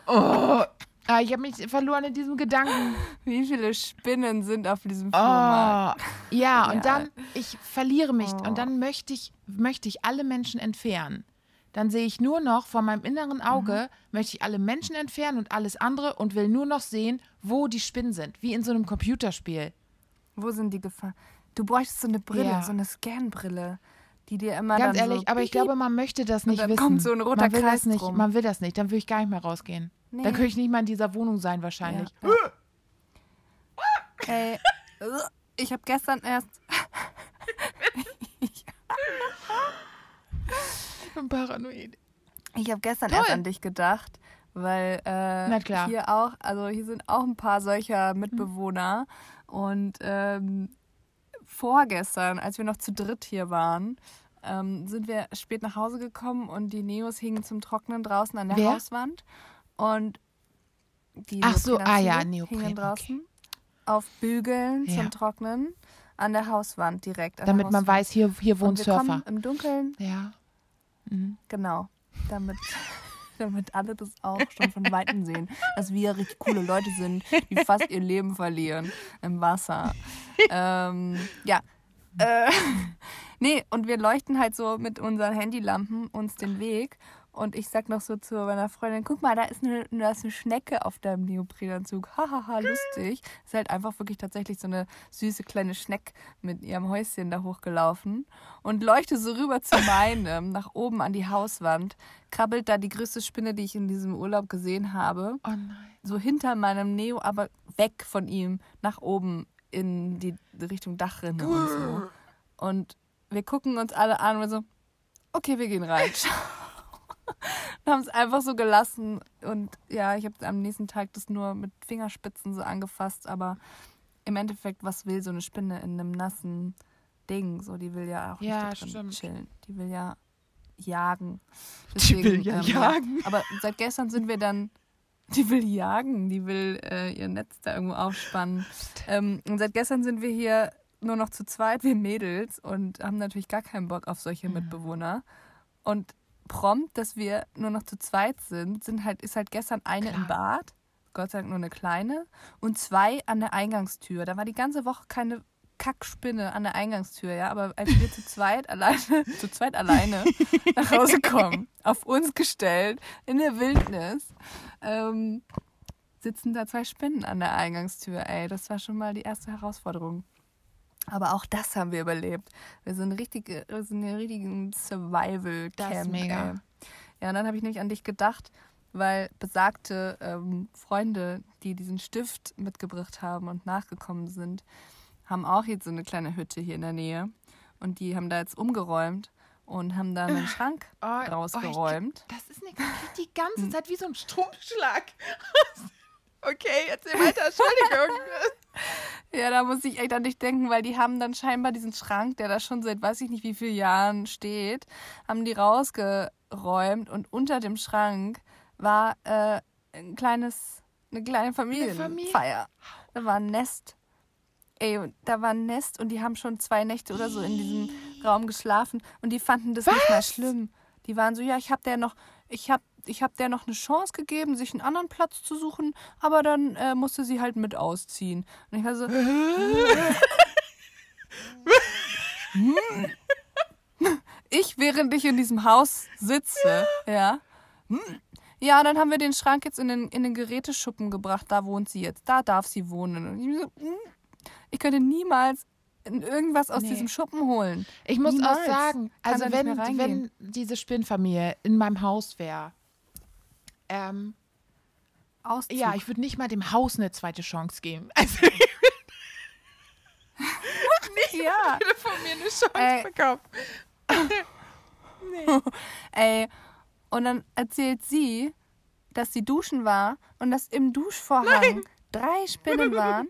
Oh, ah, ich habe mich verloren in diesem Gedanken. Wie viele Spinnen sind auf diesem Flohmarkt? Oh, ja, und Ja. dann, ich verliere mich Oh. und dann möchte ich, möchte ich alle Menschen entfernen. Dann sehe ich nur noch vor meinem inneren Auge, möchte ich alle Menschen entfernen und alles andere und will nur noch sehen, wo die Spinnen sind, wie in so einem Computerspiel. Wo sind die gefahren? Du bräuchtest so eine Brille, Ja. so eine Scanbrille, die dir immer Ganz dann ehrlich, so aber ich glaube, man möchte das nicht dann wissen. kommt so ein roter man will Kreis das nicht, drum. Man will das nicht, dann würde ich gar nicht mehr rausgehen. Nee. Dann könnte ich nicht mal in dieser Wohnung sein wahrscheinlich. Ja. Ey, äh, ich habe gestern erst. Ich bin paranoid. Ich habe gestern Toll. erst an dich gedacht, weil äh, hier auch, also hier sind auch ein paar solcher Mitbewohner und ähm, vorgestern, als wir noch zu dritt hier waren, ähm, sind wir spät nach Hause gekommen und die Neos hingen zum Trocknen draußen an der Wer? Hauswand und die Ach so, ah ja, Neopren, hingen draußen auf Bügeln Ja. zum Trocknen an der Hauswand direkt. Damit der man Hauswand. weiß, hier, hier wohnen und wir kommen Surfer. im Dunkeln Ja. Mhm. Genau, damit, damit alle das auch schon von Weitem sehen, dass wir richtig coole Leute sind, die fast ihr Leben verlieren im Wasser. ähm, ja. Äh, nee, und wir leuchten halt so mit unseren Handylampen uns den Weg. Und ich sag noch so zu meiner Freundin, guck mal, da ist eine, da ist eine Schnecke auf deinem Neoprenanzug. Hahaha, lustig. Ist halt einfach wirklich tatsächlich so eine süße kleine Schneck mit ihrem Häuschen da hochgelaufen. Und leuchte so rüber zu meinem, nach oben an die Hauswand. Krabbelt da die größte Spinne, die ich in diesem Urlaub gesehen habe. Oh nein. So hinter meinem Neo, aber weg von ihm, nach oben in die Richtung Dachrinne und so. Und wir gucken uns alle an und so, okay, wir gehen rein. und haben es einfach so gelassen. Und ja, ich habe am nächsten Tag das nur mit Fingerspitzen so angefasst. Aber im Endeffekt, was will so eine Spinne in einem nassen Ding? So, die will ja auch Ja, nicht drin stimmt. chillen. Die will ja jagen. Die will ja jagen. Aber seit gestern sind wir dann die will jagen, die will äh, ihr Netz da irgendwo aufspannen. Ähm, und seit gestern sind wir hier nur noch zu zweit, wir Mädels, und haben natürlich gar keinen Bock auf solche Mitbewohner. Und prompt, dass wir nur noch zu zweit sind, sind halt, ist halt gestern eine im Bad, Gott sei Dank nur eine kleine, und zwei an der Eingangstür. Da war die ganze Woche keine Kackspinne an der Eingangstür, ja. Aber als wir zu zweit alleine, zu zweit alleine nach Hause kommen, auf uns gestellt, in der Wildnis, ähm, sitzen da zwei Spinnen an der Eingangstür. Ey, das war schon mal die erste Herausforderung. Aber auch das haben wir überlebt. Wir sind richtig, wir sind in einem richtigen Survival Das ist mega. Ey. Ja, und dann habe ich nämlich an dich gedacht, weil besagte ähm, Freunde, die diesen Stift mitgebracht haben und nachgekommen sind, haben auch jetzt so eine kleine Hütte hier in der Nähe. Und die haben da jetzt umgeräumt und haben da einen Schrank Oh, rausgeräumt. Oh, ich, das ist eine, die ganze Zeit wie so ein Stromschlag. okay, erzähl weiter, Entschuldigung. Ja, da muss ich echt an dich denken, weil die haben dann scheinbar diesen Schrank, der da schon seit weiß ich nicht wie vielen Jahren steht, haben die rausgeräumt und unter dem Schrank war äh, ein kleines, eine kleine Familienfeier. Da war ein Nest. Ey, da war ein Nest und die haben schon zwei Nächte oder so in diesem Raum geschlafen und die fanden das Was? nicht mehr schlimm. Die waren so, ja, ich hab der noch, ich hab, ich hab der noch eine Chance gegeben, sich einen anderen Platz zu suchen, aber dann äh, musste sie halt mit ausziehen. Und ich war so, ich, während ich in diesem Haus sitze, ja. Hm. Ja, dann haben wir den Schrank jetzt in den, in den Geräteschuppen gebracht. Da wohnt sie jetzt. Da darf sie wohnen. Und ich, so, hm. ich könnte niemals irgendwas aus Nee. diesem Schuppen holen. Ich muss Niemals. auch sagen, also wenn, wenn diese Spinnfamilie in meinem Haus wäre, ähm, Auszug. ja, ich würde nicht mal dem Haus eine zweite Chance geben. Also ich ja. würde von mir eine Chance Ey. bekommen. Ey, und dann erzählt sie, dass sie duschen war und dass im Duschvorhang drei Spinnen waren.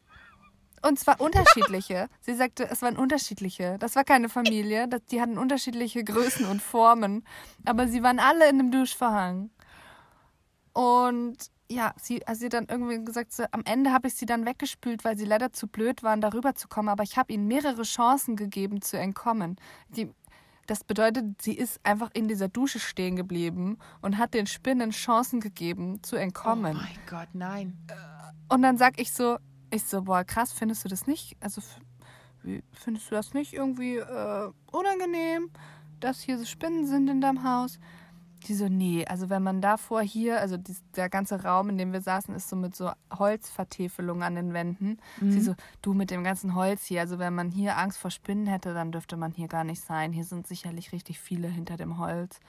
Und zwar unterschiedliche. Sie sagte, es waren unterschiedliche. Das war keine Familie. Das, die hatten unterschiedliche Größen und Formen. Aber sie waren alle in dem Duschvorhang. Und ja, sie, also sie dann irgendwie gesagt, so, am Ende habe ich sie dann weggespült, weil sie leider zu blöd waren, darüber zu kommen. Aber ich habe ihnen mehrere Chancen gegeben, zu entkommen. Die, das bedeutet, sie ist einfach in dieser Dusche stehen geblieben und hat den Spinnen Chancen gegeben, zu Oh entkommen. mein Gott, nein. Und dann sag ich so, ich so, boah, krass, findest du das nicht? Also findest du das nicht irgendwie äh, unangenehm, dass hier so Spinnen sind in deinem Haus? Die so, nee, also wenn man davor hier, also dies, der ganze Raum, in dem wir saßen, ist so mit so Holzvertäfelung an den Wänden. Sie so, du mit dem ganzen Holz hier, also wenn man hier Angst vor Spinnen hätte, dann dürfte man hier gar nicht sein. Hier sind sicherlich richtig viele hinter dem Holz.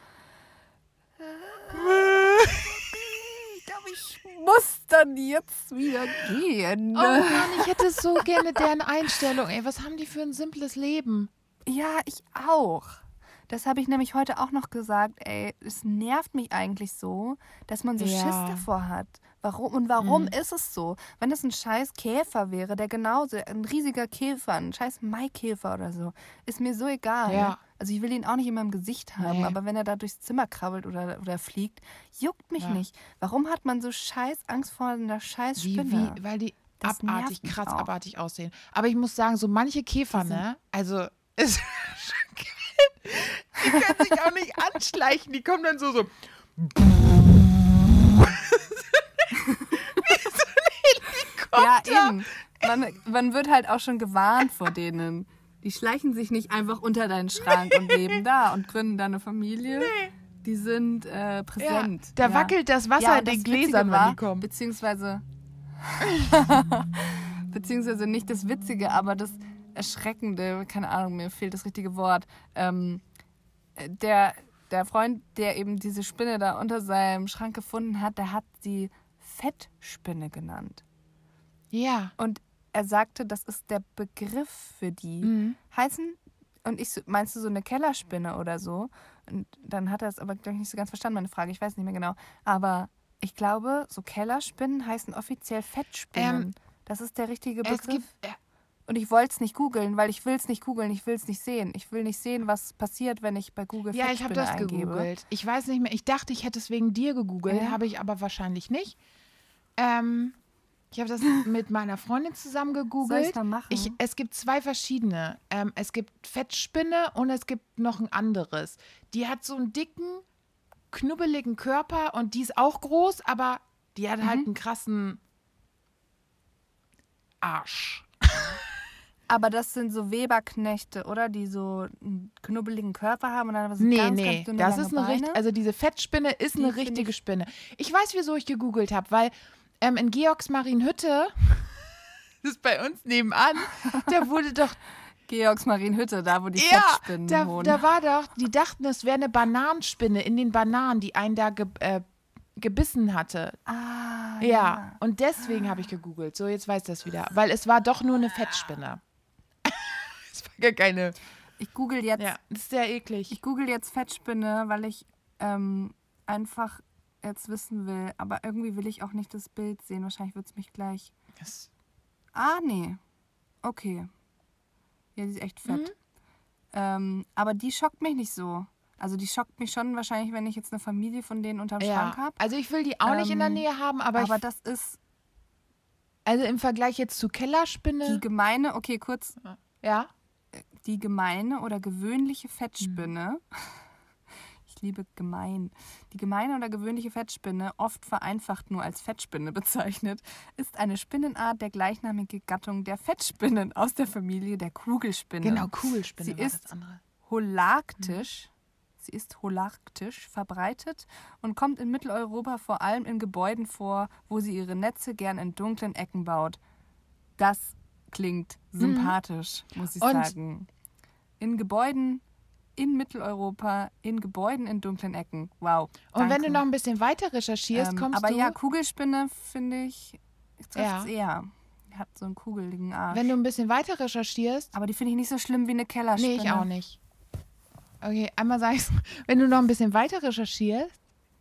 Ich glaube, ich muss dann jetzt wieder gehen. Oh Mann, ich hätte so gerne deren Einstellung. Ey, was haben die für ein simples Leben? Ja, ich auch. Das habe ich nämlich heute auch noch gesagt. Ey, es nervt mich eigentlich so, dass man so Ja. Schiss davor hat. Warum und warum ist es so? Wenn es ein scheiß Käfer wäre, der genauso, ein riesiger Käfer, ein scheiß Maikäfer oder so, ist mir so egal. Ja. Also ich will ihn auch nicht in meinem Gesicht haben, Nee. aber wenn er da durchs Zimmer krabbelt oder, oder fliegt, juckt mich Ja. nicht. Warum hat man so scheiß Angst vor einer scheiß Wie, Spinne? wie, weil die Das abartig, krass auch. abartig aussehen. Aber ich muss sagen, so manche Käfer, ne? Also, ist schon geil. Die können sich auch nicht anschleichen. Die kommen dann so, so. Ja, eben. Man, man wird halt auch schon gewarnt vor denen. Die schleichen sich nicht einfach unter deinen Schrank und leben da und gründen da eine Familie. Die sind äh, Ja, präsent. da Ja. wackelt das Wasser Ja, in den Gläsern, war, wenn die kommen. Beziehungsweise, beziehungsweise nicht das Witzige, aber das Erschreckende, keine Ahnung, mir fehlt das richtige Wort. Ähm, der, der Freund, der eben diese Spinne da unter seinem Schrank gefunden hat, der hat sie Fettspinne genannt. Ja. Und er sagte, das ist der Begriff für die. Mhm. Heißen, und ich meinst du so eine Kellerspinne oder so? Und dann hat er es aber, glaube ich, nicht so ganz verstanden, meine Frage. Ich weiß nicht mehr genau. Aber ich glaube, so Kellerspinnen heißen offiziell Fettspinnen. Ähm, das ist der richtige Es Begriff. gibt. Und ich wollte es nicht googeln, weil ich will es nicht googeln, ich will es nicht sehen. Ich will nicht sehen, was passiert, wenn ich bei Google Ja, ich habe das eingebe. gegoogelt. Ich weiß nicht mehr. Ich dachte, ich hätte es wegen dir gegoogelt, Ja. habe ich aber wahrscheinlich nicht. Ähm, ich habe das mit meiner Freundin zusammen Soll gegoogelt. ich mal machen? Ich, es gibt zwei verschiedene. Ähm, es gibt Fettspinne und es gibt noch ein anderes. Die hat so einen dicken, knubbeligen Körper und die ist auch groß, aber die hat Mhm. halt einen krassen Arsch. Aber das sind so Weberknechte, oder? Die so einen knubbeligen Körper haben und dann so Nee, ganz, nee, ganz dünne das ist eine richtige, also diese Fettspinne ist Die eine richtige ich- Spinne. Ich weiß, wieso ich gegoogelt habe, weil ähm, in Georgsmarienhütte, das ist bei uns nebenan, da wurde doch, Georgsmarienhütte, da wo die ja, Fettspinnen da, wohnen. da war doch, die dachten, es wäre eine Bananenspinne in den Bananen, die einen da ge, äh, gebissen hatte. ah, Ja, und deswegen habe ich gegoogelt. So, jetzt weiß das wieder. Weil es war doch nur eine Fettspinne. Es war gar keine. Ich google jetzt, Ja, das ist sehr eklig. ich google jetzt Fettspinne, weil ich ähm, einfach jetzt wissen will. Aber irgendwie will ich auch nicht das Bild sehen. Wahrscheinlich wird es mich gleich. Das, Ah, nee. Okay. Ja, die ist echt fett. Mhm. Ähm, aber die schockt mich nicht so. Also die schockt mich schon wahrscheinlich, wenn ich jetzt eine Familie von denen unterm Schrank Ja. habe. Also ich will die auch nicht in der Ähm, Nähe haben, aber, Aber das ist also im Vergleich jetzt zu Kellerspinne. die gemeine, okay, kurz, ja. Die gemeine oder gewöhnliche Fettspinne. Mhm. Ich liebe gemein. Die gemeine oder gewöhnliche Fettspinne, oft vereinfacht nur als Fettspinne bezeichnet, ist eine Spinnenart der gleichnamigen Gattung der Fettspinnen aus der Familie der Kugelspinne. Genau, Kugelspinne Sie ist andere. holarktisch. Sie ist holarktisch verbreitet und kommt in Mitteleuropa vor allem in Gebäuden vor, wo sie ihre Netze gern in dunklen Ecken baut. Das klingt sympathisch, muss ich Mhm. Und- sagen. In Gebäuden in Mitteleuropa, in Gebäuden in dunklen Ecken. Wow. Und wenn danke. du noch ein bisschen weiter recherchierst, ähm, kommst aber du. ja, Kugelspinne finde ich trifft Ja. eher. Hat so einen kugeligen Arsch. wenn du ein bisschen weiter recherchierst. aber die finde ich nicht so schlimm wie eine Kellerspinne. Nee, ich auch nicht. Okay, einmal sag ich's. Wenn du noch ein bisschen weiter recherchierst,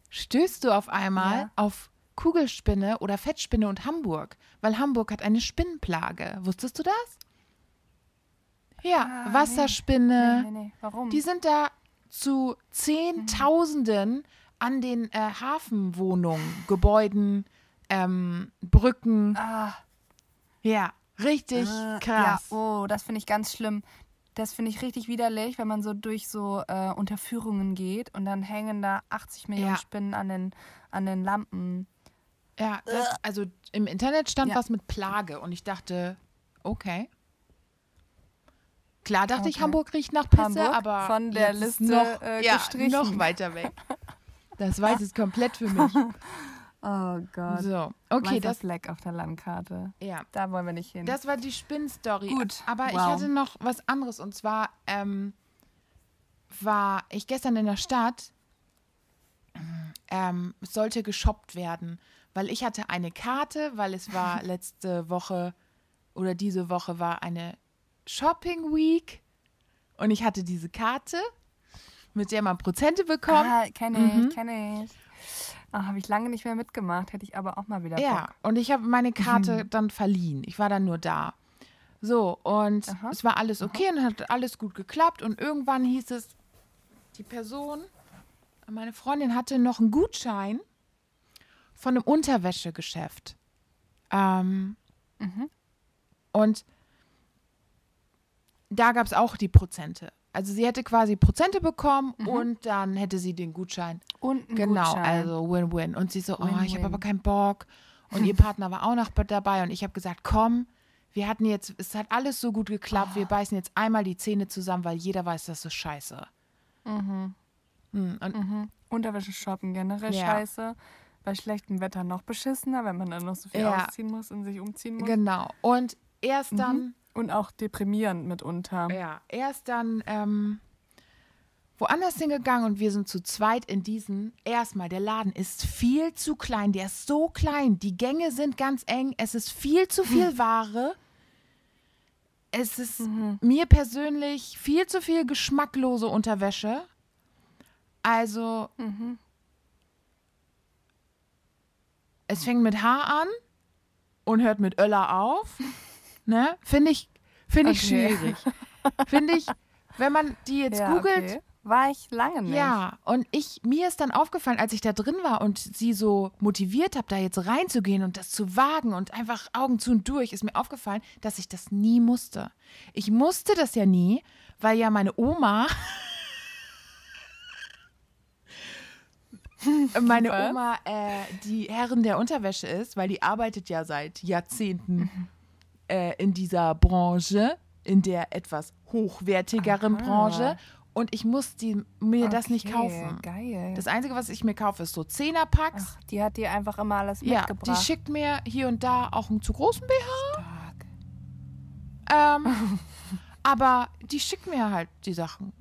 stößt du auf einmal Ja. auf Kugelspinne oder Fettspinne und Hamburg. Weil Hamburg hat eine Spinnenplage. Wusstest du das? Ja, Ah. Wasserspinne. Nee, nee, nee. Warum? Die sind da zu Zehntausenden an den äh, Hafenwohnungen, Gebäuden, ähm, Brücken. ah. Ja, richtig Äh, krass. Ja, oh, das finde ich ganz schlimm. Das finde ich richtig widerlich, wenn man so durch so äh, Unterführungen geht und dann hängen da 80 Millionen Ja. Spinnen an den, an den Lampen. Ja, das, also im Internet stand Ja. was mit Plage und ich dachte, okay. Klar dachte ich, Okay. Hamburg riecht nach Pisse, Hamburg aber von der Liste, noch, äh, ja, gestrichen. noch weiter weg. Das weiß es komplett für mich. Oh Gott. So, okay, Weißer das, Fleck auf der Landkarte. ja, Da wollen wir nicht hin. das war die Spinnstory. Gut, Aber ich wow. hatte noch was anderes und zwar ähm, war ich gestern in der Stadt. Ähm, sollte geshoppt werden, weil ich hatte eine Karte, weil es war letzte Woche oder diese Woche war eine Shopping Week und ich hatte diese Karte, mit der man Prozente bekommt. ah, kenne Mhm. ich, kenne ich. Ah, Habe ich lange nicht mehr mitgemacht. Hätte ich aber auch mal wieder Ja, Bock. und ich habe meine Karte dann verliehen. Ich war dann nur da. So, und Aha. es war alles okay und hat alles gut geklappt. Und irgendwann hieß es, die Person, meine Freundin hatte noch einen Gutschein von einem Unterwäschegeschäft. Ähm, Und da gab es auch die Prozente. Also sie hätte quasi Prozente bekommen und dann hätte sie den Gutschein Und ein Genau, Gutschein. also Win-Win. Und sie so, oh, ich habe aber keinen Bock. Und ihr Partner war auch noch dabei. Und ich habe gesagt, komm, wir hatten jetzt, es hat alles so gut geklappt. Oh. Wir beißen jetzt einmal die Zähne zusammen, weil jeder weiß, das ist scheiße. Mhm. Und Unterwäsche shoppen generell Ja. scheiße. Bei schlechtem Wetter noch beschissener, wenn man dann noch so viel Ja. ausziehen muss und sich umziehen muss. genau. Und erst dann, Mhm. Und auch deprimierend mitunter. ja, erst dann ähm, woanders hingegangen und wir sind zu zweit in diesen. Erstmal, der Laden ist viel zu klein. Der ist so klein. Die Gänge sind ganz eng. Es ist viel zu viel Ware. Es ist mir persönlich viel zu viel geschmacklose Unterwäsche. Also, es fängt mit H an und hört mit Öller auf. ne? Finde ich, finde ich Okay. schwierig. Finde ich, wenn man die jetzt Ja, googelt, okay. War ich lange nicht. ja, und ich, mir ist dann aufgefallen, als ich da drin war und sie so motiviert habe, da jetzt reinzugehen und das zu wagen und einfach Augen zu und durch, ist mir aufgefallen, dass ich das nie musste. Ich musste das ja nie, weil ja meine Oma, meine? Oma äh, die Herrin der Unterwäsche ist, weil die arbeitet ja seit Jahrzehnten äh, in dieser Branche, in der etwas hochwertigeren Aha. Branche. Und ich muss die, mir das nicht Okay, kaufen. Geil. Das Einzige, was ich mir kaufe, ist so Zehnerpacks. Ach, die hat dir einfach immer alles ja, mitgebracht. die schickt mir hier und da auch einen zu großen BH. Stark. Ähm, aber die schickt mir halt die Sachen.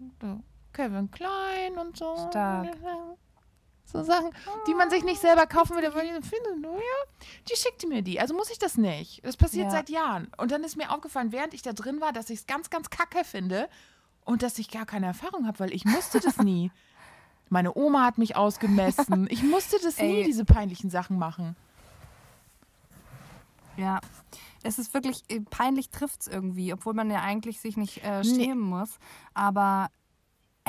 Kevin Klein und so. Stark. So Sachen, die man sich nicht selber kaufen würde, weil ich finde, naja, die schickte mir die. Also muss ich das nicht. Das passiert Ja. seit Jahren. Und dann ist mir aufgefallen, während ich da drin war, dass ich es ganz, ganz kacke finde und dass ich gar keine Erfahrung habe, weil ich musste das nie. Meine Oma hat mich ausgemessen. Ich musste das nie, diese peinlichen Sachen machen. Ja. es ist wirklich äh, peinlich trifft es irgendwie, obwohl man ja eigentlich sich nicht äh, schämen muss. Aber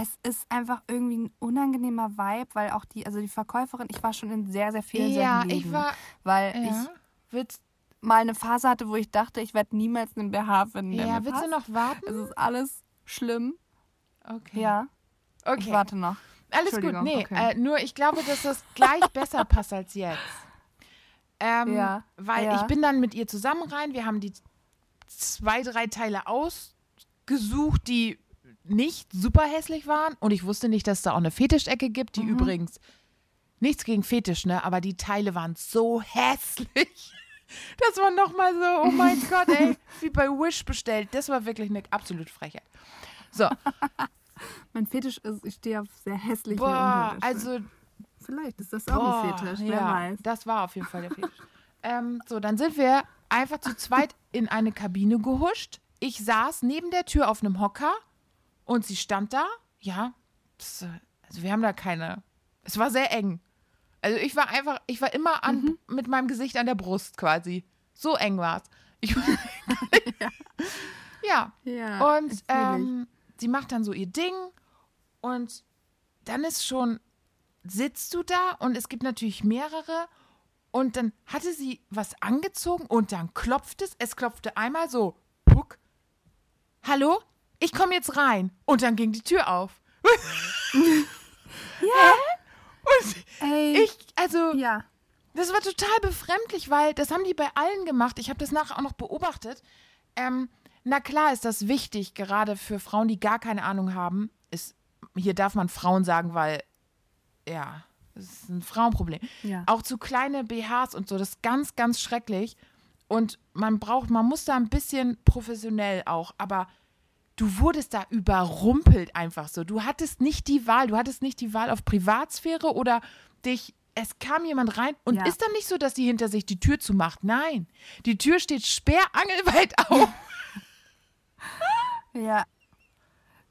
es ist einfach irgendwie ein unangenehmer Vibe, weil auch die, also die Verkäuferin, ich war schon in sehr, sehr vielen Ja, solchen ich Läden, war- weil Ja. ich Willst, mal eine Phase hatte, wo ich dachte, ich werde niemals einen BH finden, der ja, willst du passt. noch warten? Es ist alles schlimm. Okay. Ja, ich okay. warte noch. Alles gut. Nee, okay. äh, nur ich glaube, dass das gleich besser passt als jetzt. Ähm, Ja, Weil ja. ich bin dann mit ihr zusammen rein. Wir haben die zwei, drei Teile ausgesucht, die nicht super hässlich waren. Und ich wusste nicht, dass es da auch eine Fetischecke gibt, Mhm. die übrigens nichts gegen Fetisch, ne? Aber die Teile waren so hässlich. Das war nochmal so, oh mein Gott, ey, wie bei Wish bestellt. Das war wirklich eine absolute Frechheit. So, Mein Fetisch ist, ich stehe auf sehr hässliche boah, also Vielleicht ist das auch Boah, ein Fetisch, wer ja, weiß. Das war auf jeden Fall der Fetisch. ähm, so, dann sind wir einfach zu zweit in eine Kabine gehuscht. Ich saß neben der Tür auf einem Hocker und sie stand da. Ja, das, äh, also wir haben da keine. Es war sehr eng. Also ich war einfach, ich war immer an, Mhm. mit meinem Gesicht an der Brust quasi. So eng war es. Ich, ja. Ja, Und natürlich. ähm, sie macht dann so ihr Ding und dann ist schon, sitzt du da und es gibt natürlich mehrere und dann hatte sie was angezogen und dann klopft es, es klopfte einmal so, puck, hallo, ich komme jetzt rein und dann ging die Tür auf. ja. Und Ey, ich, also, ja. das war total befremdlich, weil das haben die bei allen gemacht. Ich habe das nachher auch noch beobachtet. Ähm, na klar ist das wichtig, gerade für Frauen, die gar keine Ahnung haben. Ist, hier darf man Frauen sagen, weil, ja, das ist ein Frauenproblem. Ja. Auch zu kleine BHs und so, das ist ganz, ganz schrecklich. Und man braucht, man muss da ein bisschen professionell auch, aber du wurdest da überrumpelt einfach so. Du hattest nicht die Wahl, du hattest nicht die Wahl auf Privatsphäre oder dich, es kam jemand rein und Ja. ist dann nicht so, dass die hinter sich die Tür zumacht. Nein, die Tür steht sperrangelweit auf. Ja.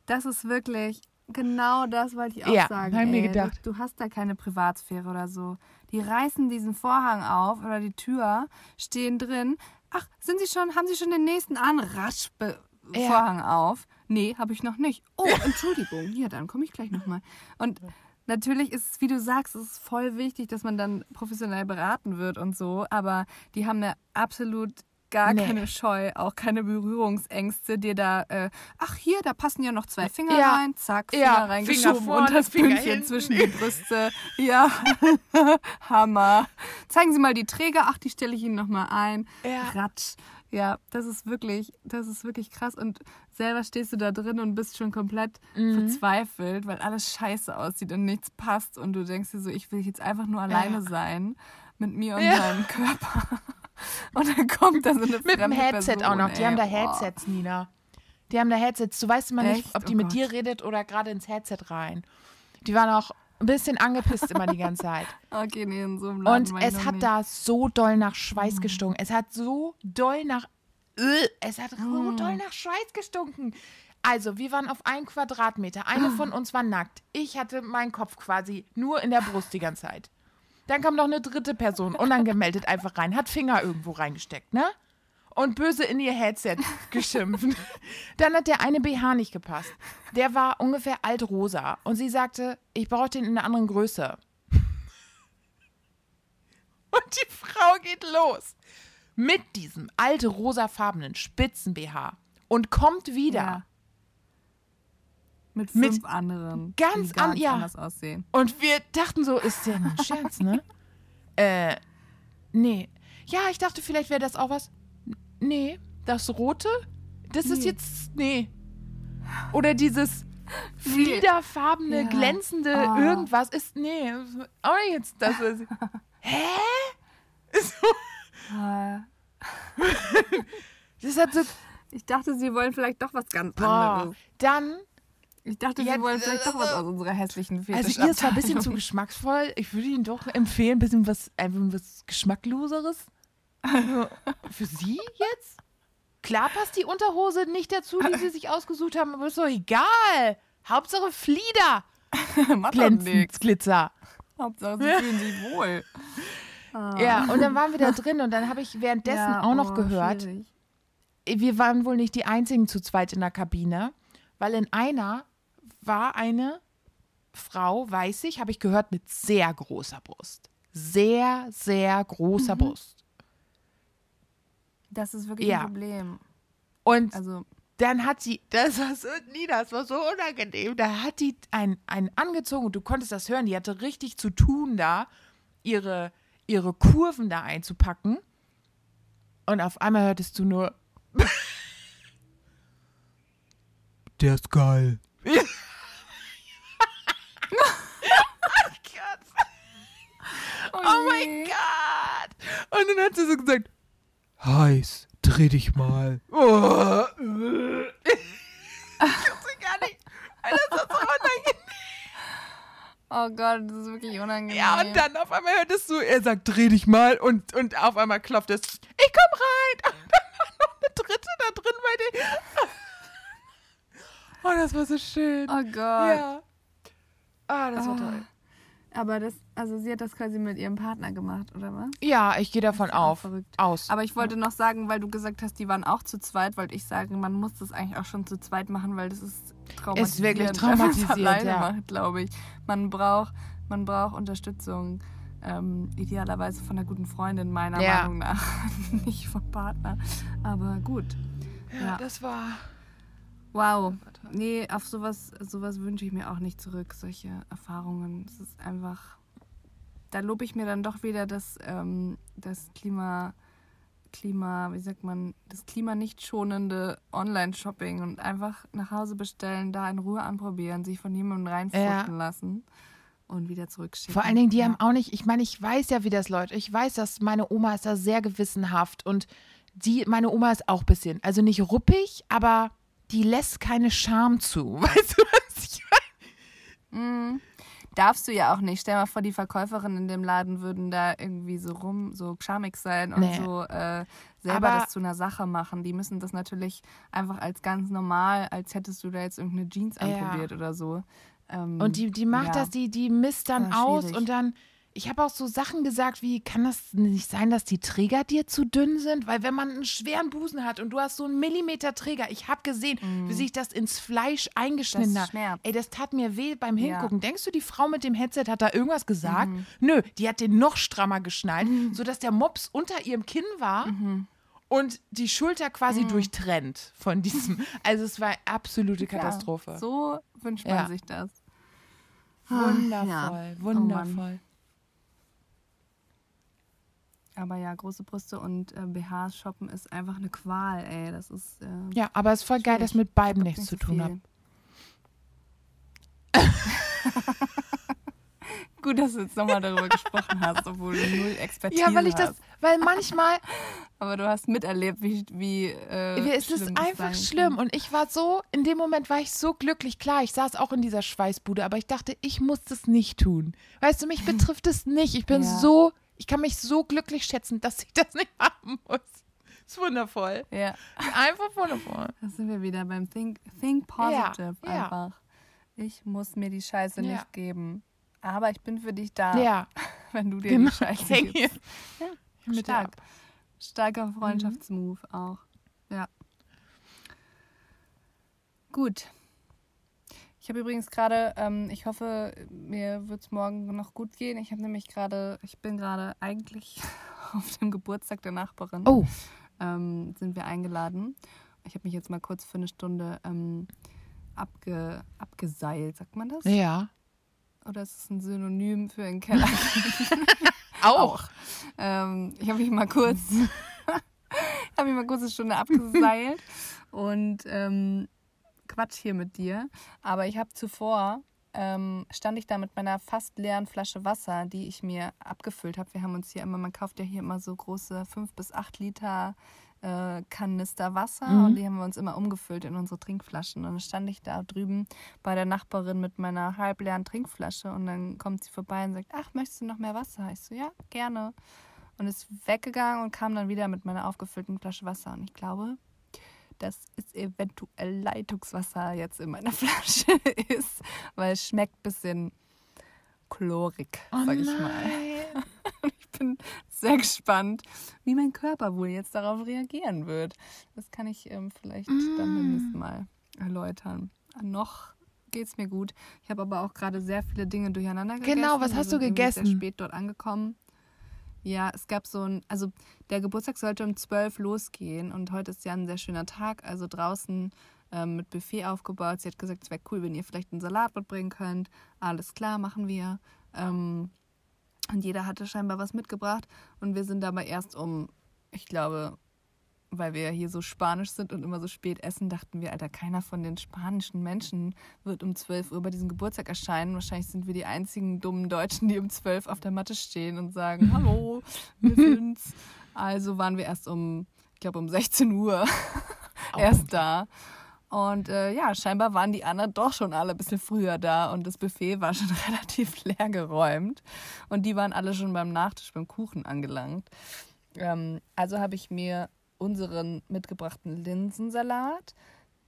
Das ist wirklich genau das wollte ich auch Ja, sagen. hab ich mir gedacht. Du, du hast da keine Privatsphäre oder so. Die reißen diesen Vorhang auf oder die Tür, stehen drin. Ach, sind Sie schon, haben Sie schon den nächsten an? Rasch be Ja. Vorhang auf. Nee, habe ich noch nicht. Oh, Entschuldigung. Ja, dann komme ich gleich nochmal. Und natürlich ist es, wie du sagst, es ist voll wichtig, dass man dann professionell beraten wird und so. Aber die haben eine absolut gar Nee. keine Scheu, auch keine Berührungsängste, dir da, äh, ach hier, da passen ja noch zwei Finger Ja. rein, zack, Finger Ja, reingeschoben Finger und das Finger Bündchen hinten. zwischen die Brüste. Ja, Hammer. Zeigen Sie mal die Träger, ach, die stelle ich Ihnen nochmal ein. Ja. Ratsch. Ja, das ist wirklich, das ist wirklich krass. Und selber stehst du da drin und bist schon komplett Mhm. verzweifelt, weil alles scheiße aussieht und nichts passt. Und du denkst dir so, ich will jetzt einfach nur alleine Ja. sein mit mir und Ja. meinem Körper. Und dann kommt da so eine Mit dem Headset Person, auch noch. Die ey. haben da Boah. Headsets, Nina. Die haben da Headsets. Du weißt immer nicht, Echt? ob die Oh mit Gott. dir redet oder gerade ins Headset rein. Die waren auch ein bisschen angepisst immer die ganze Zeit. Okay, nee, in so einem Laden Und es hat nicht. da so doll nach Schweiß gestunken. Es hat so doll nach. Äh, Es hat so Mm. doll nach Schweiß gestunken. Also, wir waren auf einem Quadratmeter. Eine von uns war nackt. Ich hatte meinen Kopf quasi nur in der Brust die ganze Zeit. Dann kam noch eine dritte Person, unangemeldet einfach rein, hat Finger irgendwo reingesteckt, ne? Und böse in ihr Headset geschimpft. Dann hat der eine BH nicht gepasst. Der war ungefähr altrosa. Und sie sagte, ich brauche den in einer anderen Größe. Und die Frau geht los mit diesem alte rosafarbenen Spitzen BH und kommt wieder. Ja. Mit Mit fünf anderen, ganz ganz an- ja. anders aussehen. Und wir dachten so, ist der ein Scherz, ne? äh, nee. Ja, ich dachte, vielleicht wäre das auch was. Nee, das rote, das ist Nee. jetzt, nee. Oder dieses fliederfarbene, Ja. glänzende Oh. irgendwas ist, nee, auch nicht jetzt das. Ist, hä? So, Äh, das hat so, Ich dachte, sie wollen vielleicht doch was ganz boah. anderes. Dann Ich dachte, sie wollen vielleicht doch was aus unserer hässlichen Also ihr ist zwar ein bisschen zu geschmacksvoll. Ich würde Ihnen doch empfehlen, ein bisschen was, einfach was Geschmackloseres. Also, Für Sie jetzt? Klar passt die Unterhose nicht dazu, die Sie sich ausgesucht haben, aber ist doch egal. Hauptsache Flieder. Glänzend. Glitzer. Hauptsache, sie fühlen sich wohl. Ja, und dann waren wir da drin und dann habe ich währenddessen Ja, auch noch oh, gehört, schwierig. wir waren wohl nicht die einzigen zu zweit in der Kabine, weil in einer war eine Frau, weiß ich, habe ich gehört, mit sehr großer Brust. Sehr, sehr großer Mhm. Brust. Das ist wirklich Ja. ein Problem. Und Also, dann hat sie, das war so, nie, das war so unangenehm. Da hat die einen, einen angezogen und du konntest das hören. Die hatte richtig zu tun da, ihre, ihre Kurven da einzupacken. Und auf einmal hörtest du nur. Der ist geil. oh mein Gott. Und dann hat sie so gesagt, heiß, dreh dich mal. Oh. Ich wusste gar nicht. Das ist so unangenehm. oh Gott, das ist wirklich unangenehm. Ja, und dann auf einmal hörtest du, er sagt, dreh dich mal und, und auf einmal klopft es, ich komm rein. Und dann war noch eine dritte da drin bei dir. Oh, das war so schön. Oh Gott. ja. Ah, das war Ah. toll. Aber das, also sie hat das quasi mit ihrem Partner gemacht, oder was? Ja, ich gehe davon auf. verrückt. Aus. Aber ich wollte noch sagen, weil du gesagt hast, die waren auch zu zweit, wollte ich sagen, man muss das eigentlich auch schon zu zweit machen, weil das ist traumatisierend. Ist wirklich wenn man traumatisierend, alleine ja. macht, glaube ich. Man braucht, man braucht Unterstützung. Ähm, idealerweise von einer guten Freundin, meiner Ja. Meinung nach. Nicht vom Partner. Aber gut. Ja. Das war. Wow. Nee, auf sowas, sowas wünsche ich mir auch nicht zurück, solche Erfahrungen. Es ist einfach. Da lobe ich mir dann doch wieder das, ähm, das Klima, Klima, wie sagt man, das Klima nicht schonende Online-Shopping und einfach nach Hause bestellen, da in Ruhe anprobieren, sich von jemandem reinfuchten lassen und wieder zurückschicken. Vor allen Dingen, die ja. haben auch nicht, ich meine, ich weiß ja, wie das läuft. Ich weiß, dass meine Oma ist da sehr gewissenhaft und die, meine Oma ist auch ein bisschen, also nicht ruppig, aber die lässt keine Scham zu. Weißt du, was ich meine? Mm. Darfst du ja auch nicht. Stell mal vor, die Verkäuferinnen in dem Laden würden da irgendwie so rum, so schamig sein und Nee. so äh, selber Aber- das zu einer Sache machen. Die müssen das natürlich einfach als ganz normal, als hättest du da jetzt irgendeine Jeans Ja. anprobiert oder so. Ähm, Und die, die macht ja. das, die, die misst dann Ja, aus und dann, ich habe auch so Sachen gesagt wie, kann das nicht sein, dass die Träger dir zu dünn sind? Weil wenn man einen schweren Busen hat und du hast so einen Millimeter Träger, ich habe gesehen, wie sich das ins Fleisch eingeschnitten Mhm. Hat. Ey, das tat mir weh beim Ja. Mhm. Hingucken. Denkst du, die Frau mit dem Headset hat da irgendwas gesagt? Nö, die hat den noch strammer geschnallt, sodass der Mops unter ihrem Kinn war. Mhm. Und die Schulter quasi durchtrennt von diesem. Also es war absolute Ja, Katastrophe. so wünscht man Ja. sich das. Wundervoll, ja. Oh wundervoll. Aber ja, große Brüste und äh, BHs shoppen ist einfach eine Qual, ey. Das ist. Äh, ja, aber es ist voll geil, dass schwierig. mit beiden nichts nicht zu tun hat. Gut, dass du jetzt nochmal darüber gesprochen hast, obwohl du null Expertise Ja, weil ich das, hast. weil manchmal, Aber du hast miterlebt, wie, wie äh, es ist schlimm einfach schlimm. kann. Und ich war so, in dem Moment war ich so glücklich. Klar, ich saß auch in dieser Schweißbude, aber ich dachte, ich muss das nicht tun. Weißt du, mich betrifft es nicht. Ich bin Ja. so, ich kann mich so glücklich schätzen, dass ich das nicht haben muss. ist wundervoll. Ja, Einfach wundervoll. da sind wir wieder beim Think, Think Positive Ja, ja. einfach. Ich muss mir die Scheiße Ja. nicht geben. Aber ich bin für dich da, Ja, wenn du dir genau. die Scheiße Hänge gibst. mit Stark. Starker Freundschaftsmove auch. Ja. Gut. Ich habe übrigens gerade, ähm, ich hoffe, mir wird es morgen noch gut gehen. Ich habe nämlich gerade, ich bin gerade eigentlich auf dem Geburtstag der Nachbarin. Oh, ähm, sind wir eingeladen. Ich habe mich jetzt mal kurz für eine Stunde ähm, abge, abgeseilt, sagt man das? ja. Oder ist es ein Synonym für einen Keller? Auch. ähm, ich habe mich mal kurz, habe mich mal kurz eine Stunde abgeseilt und ähm, Quatsch hier mit dir. Aber ich habe zuvor ähm, stand ich da mit meiner fast leeren Flasche Wasser, die ich mir abgefüllt habe. Wir haben uns hier immer, man kauft ja hier immer so große 5 bis 8 Liter äh, Kanister Wasser Mhm. und die haben wir uns immer umgefüllt in unsere Trinkflaschen. Und dann stand ich da drüben bei der Nachbarin mit meiner halbleeren Trinkflasche und dann kommt sie vorbei und sagt, ach, möchtest du noch mehr Wasser? Ich so, ja, gerne. Und ist weggegangen und kam dann wieder mit meiner aufgefüllten Flasche Wasser. Und ich glaube, dass es eventuell Leitungswasser jetzt in meiner Flasche ist, weil es schmeckt ein bisschen Folklorik, Oh sag ich mal. Ich bin sehr gespannt, wie mein Körper wohl jetzt darauf reagieren wird. Das kann ich ähm, vielleicht dann beim nächsten Mal erläutern. Noch geht's mir gut. Ich habe aber auch gerade sehr viele Dinge durcheinander gegessen. Genau, was hast sind du gegessen? Sehr spät dort angekommen. Ja, es gab so ein, also der Geburtstag sollte um 12 losgehen und heute ist ja ein sehr schöner Tag, also draußen ähm, mit Buffet aufgebaut. Sie hat gesagt, es wäre cool, wenn ihr vielleicht einen Salat mitbringen könnt. Alles klar, machen wir. Ähm, und jeder hatte scheinbar was mitgebracht und wir sind aber erst um, ich glaube, weil wir hier so spanisch sind und immer so spät essen, dachten wir, Alter, keiner von den spanischen Menschen wird um 12 Uhr bei diesem Geburtstag erscheinen. Wahrscheinlich sind wir die einzigen dummen Deutschen, die um 12 auf der Matte stehen und sagen, hallo, wir sind's. Also waren wir erst um, ich glaube, um 16 Uhr erst da. Und äh, ja, scheinbar waren die anderen doch schon alle ein bisschen früher da und das Buffet war schon relativ leer geräumt. Und die waren alle schon beim Nachtisch, beim Kuchen angelangt. Ähm, also habe ich mir unseren mitgebrachten Linsensalat,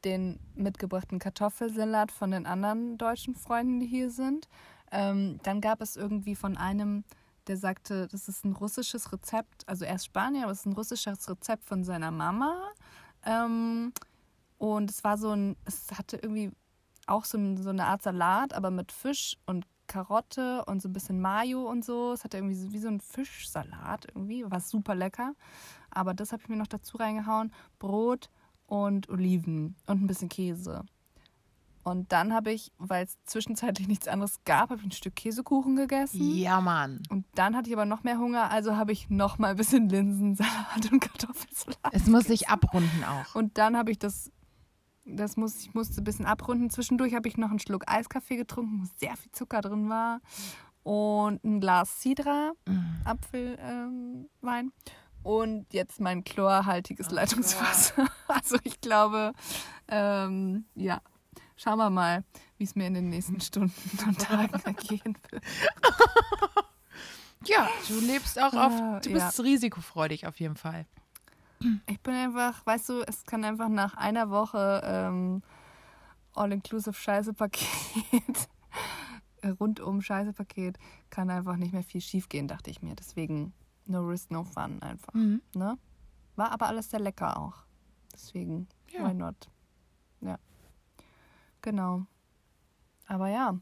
den mitgebrachten Kartoffelsalat von den anderen deutschen Freunden, die hier sind. Ähm, dann gab es irgendwie von einem, der sagte, das ist ein russisches Rezept, also er ist Spanier, aber es ist ein russisches Rezept von seiner Mama. Ähm, und es war so ein, es hatte irgendwie auch so, ein, so eine Art Salat, aber mit Fisch und Karotte und so ein bisschen Mayo und so. Es hatte irgendwie so, wie so ein Fischsalat irgendwie, war super lecker. Aber das habe ich mir noch dazu reingehauen. Brot und Oliven und ein bisschen Käse. Und dann habe ich, weil es zwischenzeitlich nichts anderes gab, habe ich ein Stück Käsekuchen gegessen. Ja, Mann. Und dann hatte ich aber noch mehr Hunger, also habe ich noch mal ein bisschen Linsensalat und Kartoffelsalat. Es muss sich abrunden auch. Und dann habe ich das, das muss, ich musste ein bisschen abrunden. Zwischendurch habe ich noch einen Schluck Eiskaffee getrunken, wo sehr viel Zucker drin war. Und ein Glas Sidra, Apfelwein. Ähm. Und jetzt mein chlorhaltiges Leitungswasser. Also ich glaube, ähm, ja, schauen wir mal, wie es mir in den nächsten Stunden und Tagen ergehen wird. Ja, du lebst auch auf, Ah, du bist risikofreudig auf jeden Fall. Ich bin einfach, weißt du, es kann einfach nach einer Woche ähm, All-Inclusive Scheiße-Paket, rundum Scheiße-Paket, kann einfach nicht mehr viel schief gehen, dachte ich mir. Deswegen no risk, no fun einfach. Mhm. Ne? War aber alles sehr lecker auch. Deswegen, Ja. why not? Ja. Genau. Aber ja.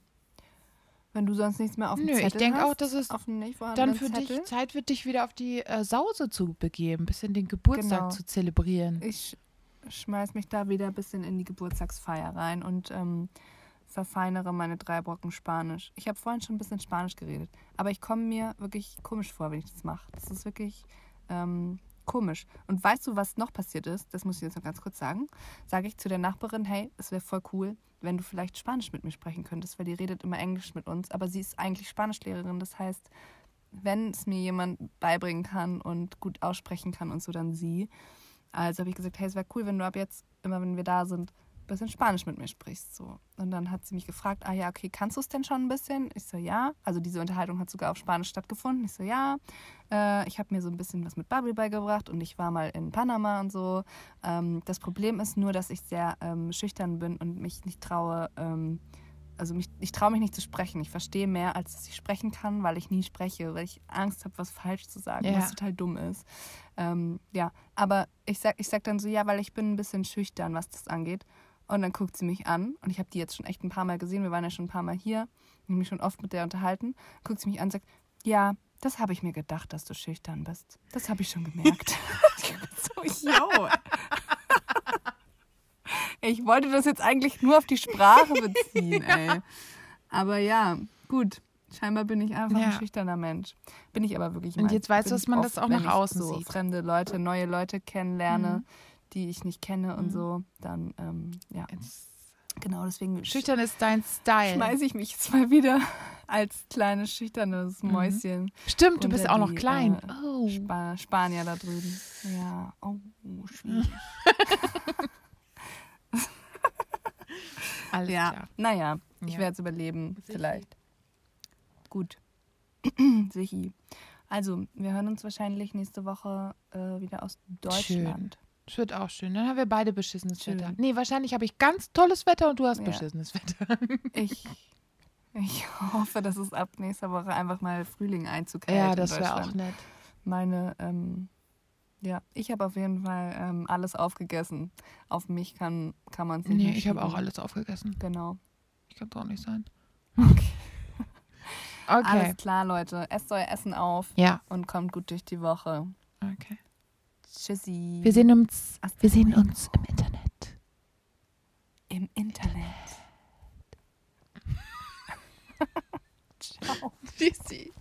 Wenn du sonst nichts mehr auf dem Nö, ich Zettel denk hast, auch, dass es Dann für Zettel, dich Zeit wird, dich wieder auf die äh, Sause zu begeben, ein bisschen den Geburtstag Genau. zu zelebrieren. Ich schmeiß mich da wieder ein bisschen in die Geburtstagsfeier rein und ähm, verfeinere meine drei Brocken Spanisch. Ich habe vorhin schon ein bisschen Spanisch geredet, aber ich komme mir wirklich komisch vor, wenn ich das mache. Das ist wirklich ähm, komisch. Und weißt du, was noch passiert ist? Das muss ich jetzt noch ganz kurz sagen. Sage ich zu der Nachbarin, hey, es wäre voll cool, wenn du vielleicht Spanisch mit mir sprechen könntest, weil die redet immer Englisch mit uns, aber sie ist eigentlich Spanischlehrerin. Das heißt, wenn es mir jemand beibringen kann und gut aussprechen kann und so, dann sie. Also habe ich gesagt, hey, es wäre cool, wenn du ab jetzt, immer wenn wir da sind, bisschen Spanisch mit mir sprichst. So. Und dann hat sie mich gefragt, ah ja, okay, kannst du es denn schon ein bisschen? Ich so, ja. Also diese Unterhaltung hat sogar auf Spanisch stattgefunden. Ich so, ja. Äh, ich habe mir so ein bisschen was mit Bubble beigebracht und ich war mal in Panama und so. Ähm, das Problem ist nur, dass ich sehr ähm, schüchtern bin und mich nicht traue, ähm, also mich, ich traue mich nicht zu sprechen. Ich verstehe mehr, als dass ich sprechen kann, weil ich nie spreche, weil ich Angst habe, was falsch zu sagen, Ja. was total dumm ist. Ähm, ja, aber ich sag, ich sag dann so, ja, weil ich bin ein bisschen schüchtern, was das angeht. Und dann guckt sie mich an und ich habe die jetzt schon echt ein paar Mal gesehen. Wir waren ja schon ein paar Mal hier. Ich habe mich schon oft mit der unterhalten. Guckt sie mich an und sagt, ja, das habe ich mir gedacht, dass du schüchtern bist. Das habe ich schon gemerkt. so, yo. Ich wollte das jetzt eigentlich nur auf die Sprache beziehen, ey. Aber ja, gut. Scheinbar bin ich einfach Ja. ein schüchterner Mensch. Bin ich aber wirklich Und jetzt weißt du, dass man oft, das auch nach außen so sieht. fremde Leute, neue Leute kennenlerne, Mhm. Die ich nicht kenne und so, dann, ähm, ja. Genau, deswegen Schüchtern ist dein Style. schmeiße ich mich jetzt mal wieder als kleines, schüchternes Mäuschen. Stimmt, du bist auch noch die, klein. äh, oh. Spa Spanier da drüben. Ja, oh, schwierig. Alles Ja, klar. naja, ich Ja. werde es überleben, Sichi. vielleicht. Gut. Sichi. Also, wir hören uns wahrscheinlich nächste Woche äh, wieder aus Deutschland. Das wird auch schön. Dann haben wir beide beschissenes Schön. Wetter. Nee, wahrscheinlich habe ich ganz tolles Wetter und du hast Ja. beschissenes Wetter. Ich, Ich hoffe, dass es ab nächster Woche einfach mal Frühling Einzug hält. Ja, das wäre auch nett. Meine, ähm, ja, ich habe auf jeden Fall ähm, alles aufgegessen. Auf mich kann, kann man es nicht Nee, ich habe auch alles aufgegessen. Genau. Ich kann es auch nicht sein. Okay. Okay. Alles klar, Leute. Esst euer Essen auf Ja, und kommt gut durch die Woche. okay. Tschüssi. Wir sehen uns, Hasta wir sehen luego. uns im Internet. im Internet. Ciao. Tschüssi.